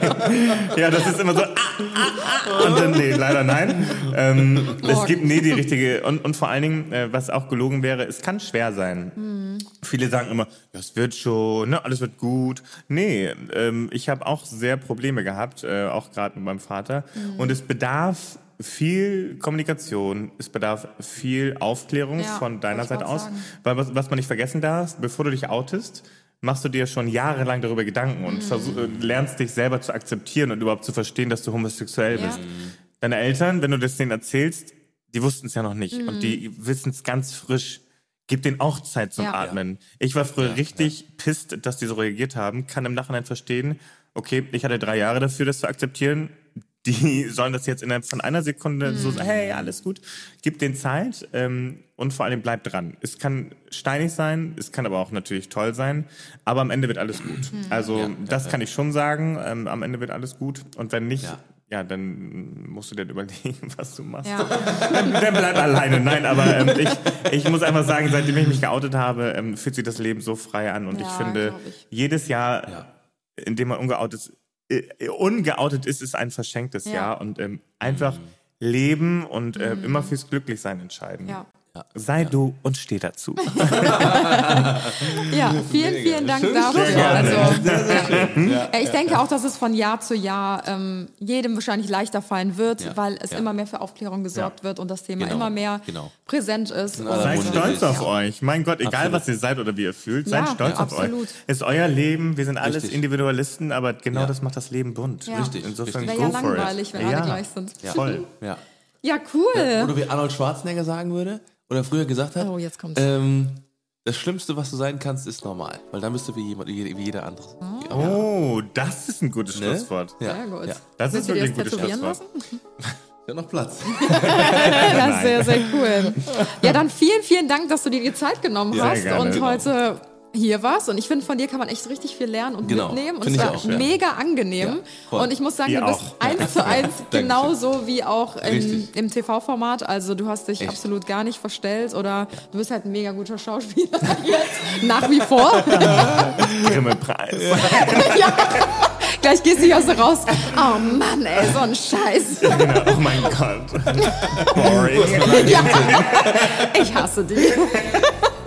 Ja, das ist immer so. Ah, ah, ah. Und dann, nee, leider nein. Ähm, es gibt nie die richtige. Und, und vor allen Dingen, äh, was auch gelogen wäre, es kann schwer sein. Viele sagen immer, das wird schon, ne, alles wird gut. Nee, ähm, ich habe auch sehr Probleme gehabt, äh, auch gerade mit meinem Vater. Und es bedarf viel Kommunikation, es bedarf viel Aufklärung Ja, von deiner Seite aus. sagen. Weil was, was man nicht vergessen darf, bevor du dich outest, machst du dir schon jahrelang darüber Gedanken und versuch, äh, lernst dich selber zu akzeptieren und überhaupt zu verstehen, dass du homosexuell Ja. bist. Deine Eltern, wenn du das denen erzählst, die wussten es ja noch nicht Mhm. und die wissen es ganz frisch. Gib denen auch Zeit zum Ja. Atmen. Ich war früher richtig pisst, dass die so reagiert haben, kann im Nachhinein verstehen, okay, ich hatte drei Jahre dafür, das zu akzeptieren. Die sollen das jetzt innerhalb von einer Sekunde so sagen, hey, alles gut, gib den Zeit ähm, und vor allem bleib dran. Es kann steinig sein, es kann aber auch natürlich toll sein, aber am Ende wird alles gut. Also das kann ich schon sagen, ähm, am Ende wird alles gut und wenn nicht, Ja. ja, dann musst du dir überlegen, was du machst. Ja. Dann, dann bleib alleine. Nein, aber ähm, ich, ich muss einfach sagen, seitdem ich mich geoutet habe, ähm, fühlt sich das Leben so frei an und Ja, ich finde, ich. jedes Jahr Ja. in dem man ungeoutet, ist- äh, ungeoutet ist, ist ein verschenktes Ja. Jahr und ähm, einfach leben und äh, immer fürs Glücklichsein entscheiden. Ja. Sei du und steh dazu. Ja, vielen, vielen Dank Schön, dafür. Also, Sehr, sehr schön. Ja. äh, ich denke auch, dass es von Jahr zu Jahr ähm, jedem wahrscheinlich leichter fallen wird, Ja. weil es Ja. immer mehr für Aufklärung gesorgt wird und das Thema Genau. immer mehr Genau. präsent ist. Und- Seid stolz auf euch. Mein Gott, egal Absolut. was ihr seid oder wie ihr fühlt, seid Ja, stolz ja, auf absolut. euch. Ist euer Leben, wir sind alles Richtig. Individualisten, aber genau Ja. das macht das Leben bunt. Ja. Richtig, Insofern richtig. Wäre go ja for langweilig, it. wenn alle gleich sind. Voll. Ja. Ja, cool. Oder wie Arnold Schwarzenegger sagen würde, oder früher gesagt hat, Oh, jetzt kommt's. ähm, das Schlimmste, was du sein kannst, ist normal. Weil dann bist du wie, jemand, wie, jeder andere. Oh, das ist ein gutes Ne? Schlusswort. Ja. Sehr gut. Ja. Das Willst ist du dir wirklich das ein gutes tätowieren Schlusswort. lassen? Ist ja noch Platz. Ja, sehr, sehr cool. Ja, dann vielen, vielen Dank, dass du dir die Zeit genommen Ja, hast gerne. und heute hier warst. Und ich finde, von dir kann man echt richtig viel lernen und Genau. mitnehmen. Und Find es war auch, ja. mega angenehm. Ja, und ich muss sagen, Ihr du bist auch. eins zu eins genauso wie auch im, im TV-Format. Also du hast dich Echt? absolut gar nicht verstellt oder du bist halt ein mega guter Schauspieler jetzt. Nach wie vor. Grimme-Preis. ja. Gleich gehst du hier so raus. Oh Mann, ey, so ein Scheiß. Genau. Oh mein Gott. Boring. ja. Ich hasse dich.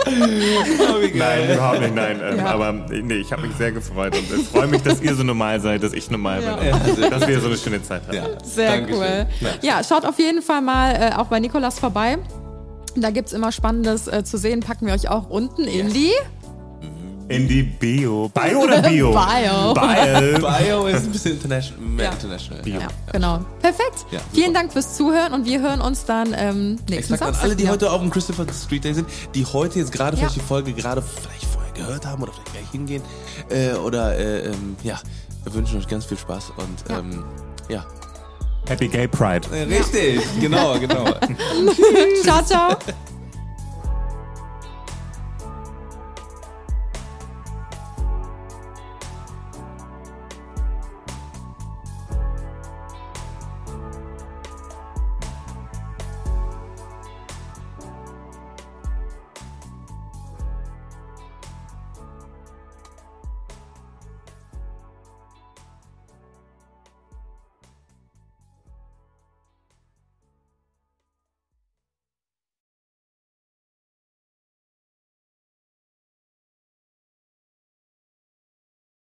Nein, überhaupt nicht, nein. Ähm, Ja. Aber nee, ich habe mich sehr gefreut und ich freue mich, dass ihr so normal seid, dass ich normal Ja. bin. Und dass wir so eine schöne Zeit haben. Ja. Sehr Dankeschön. cool. Ja, schaut auf jeden Fall mal äh, auch bei Nikolas vorbei. Da gibt es immer Spannendes äh, zu sehen. Packen wir euch auch unten in die. In die Bio. Bio oder Bio? Bio. Bio. Bio ist ein bisschen international. Mehr Ja. international. Ja, genau. Perfekt. Ja. Vielen Dank fürs Zuhören und wir hören uns dann ähm, nächsten Exakt an Samstag. alle, die heute auf dem Christopher Street Day sind, die heute jetzt gerade Ja. vielleicht die Folge gerade vielleicht vorher gehört haben oder vielleicht gleich hingehen. Äh, oder äh, ähm, ja, wir wünschen euch ganz viel Spaß und Ja. ähm, ja. Happy Gay Pride. Richtig, genau, genau. Ciao, ciao.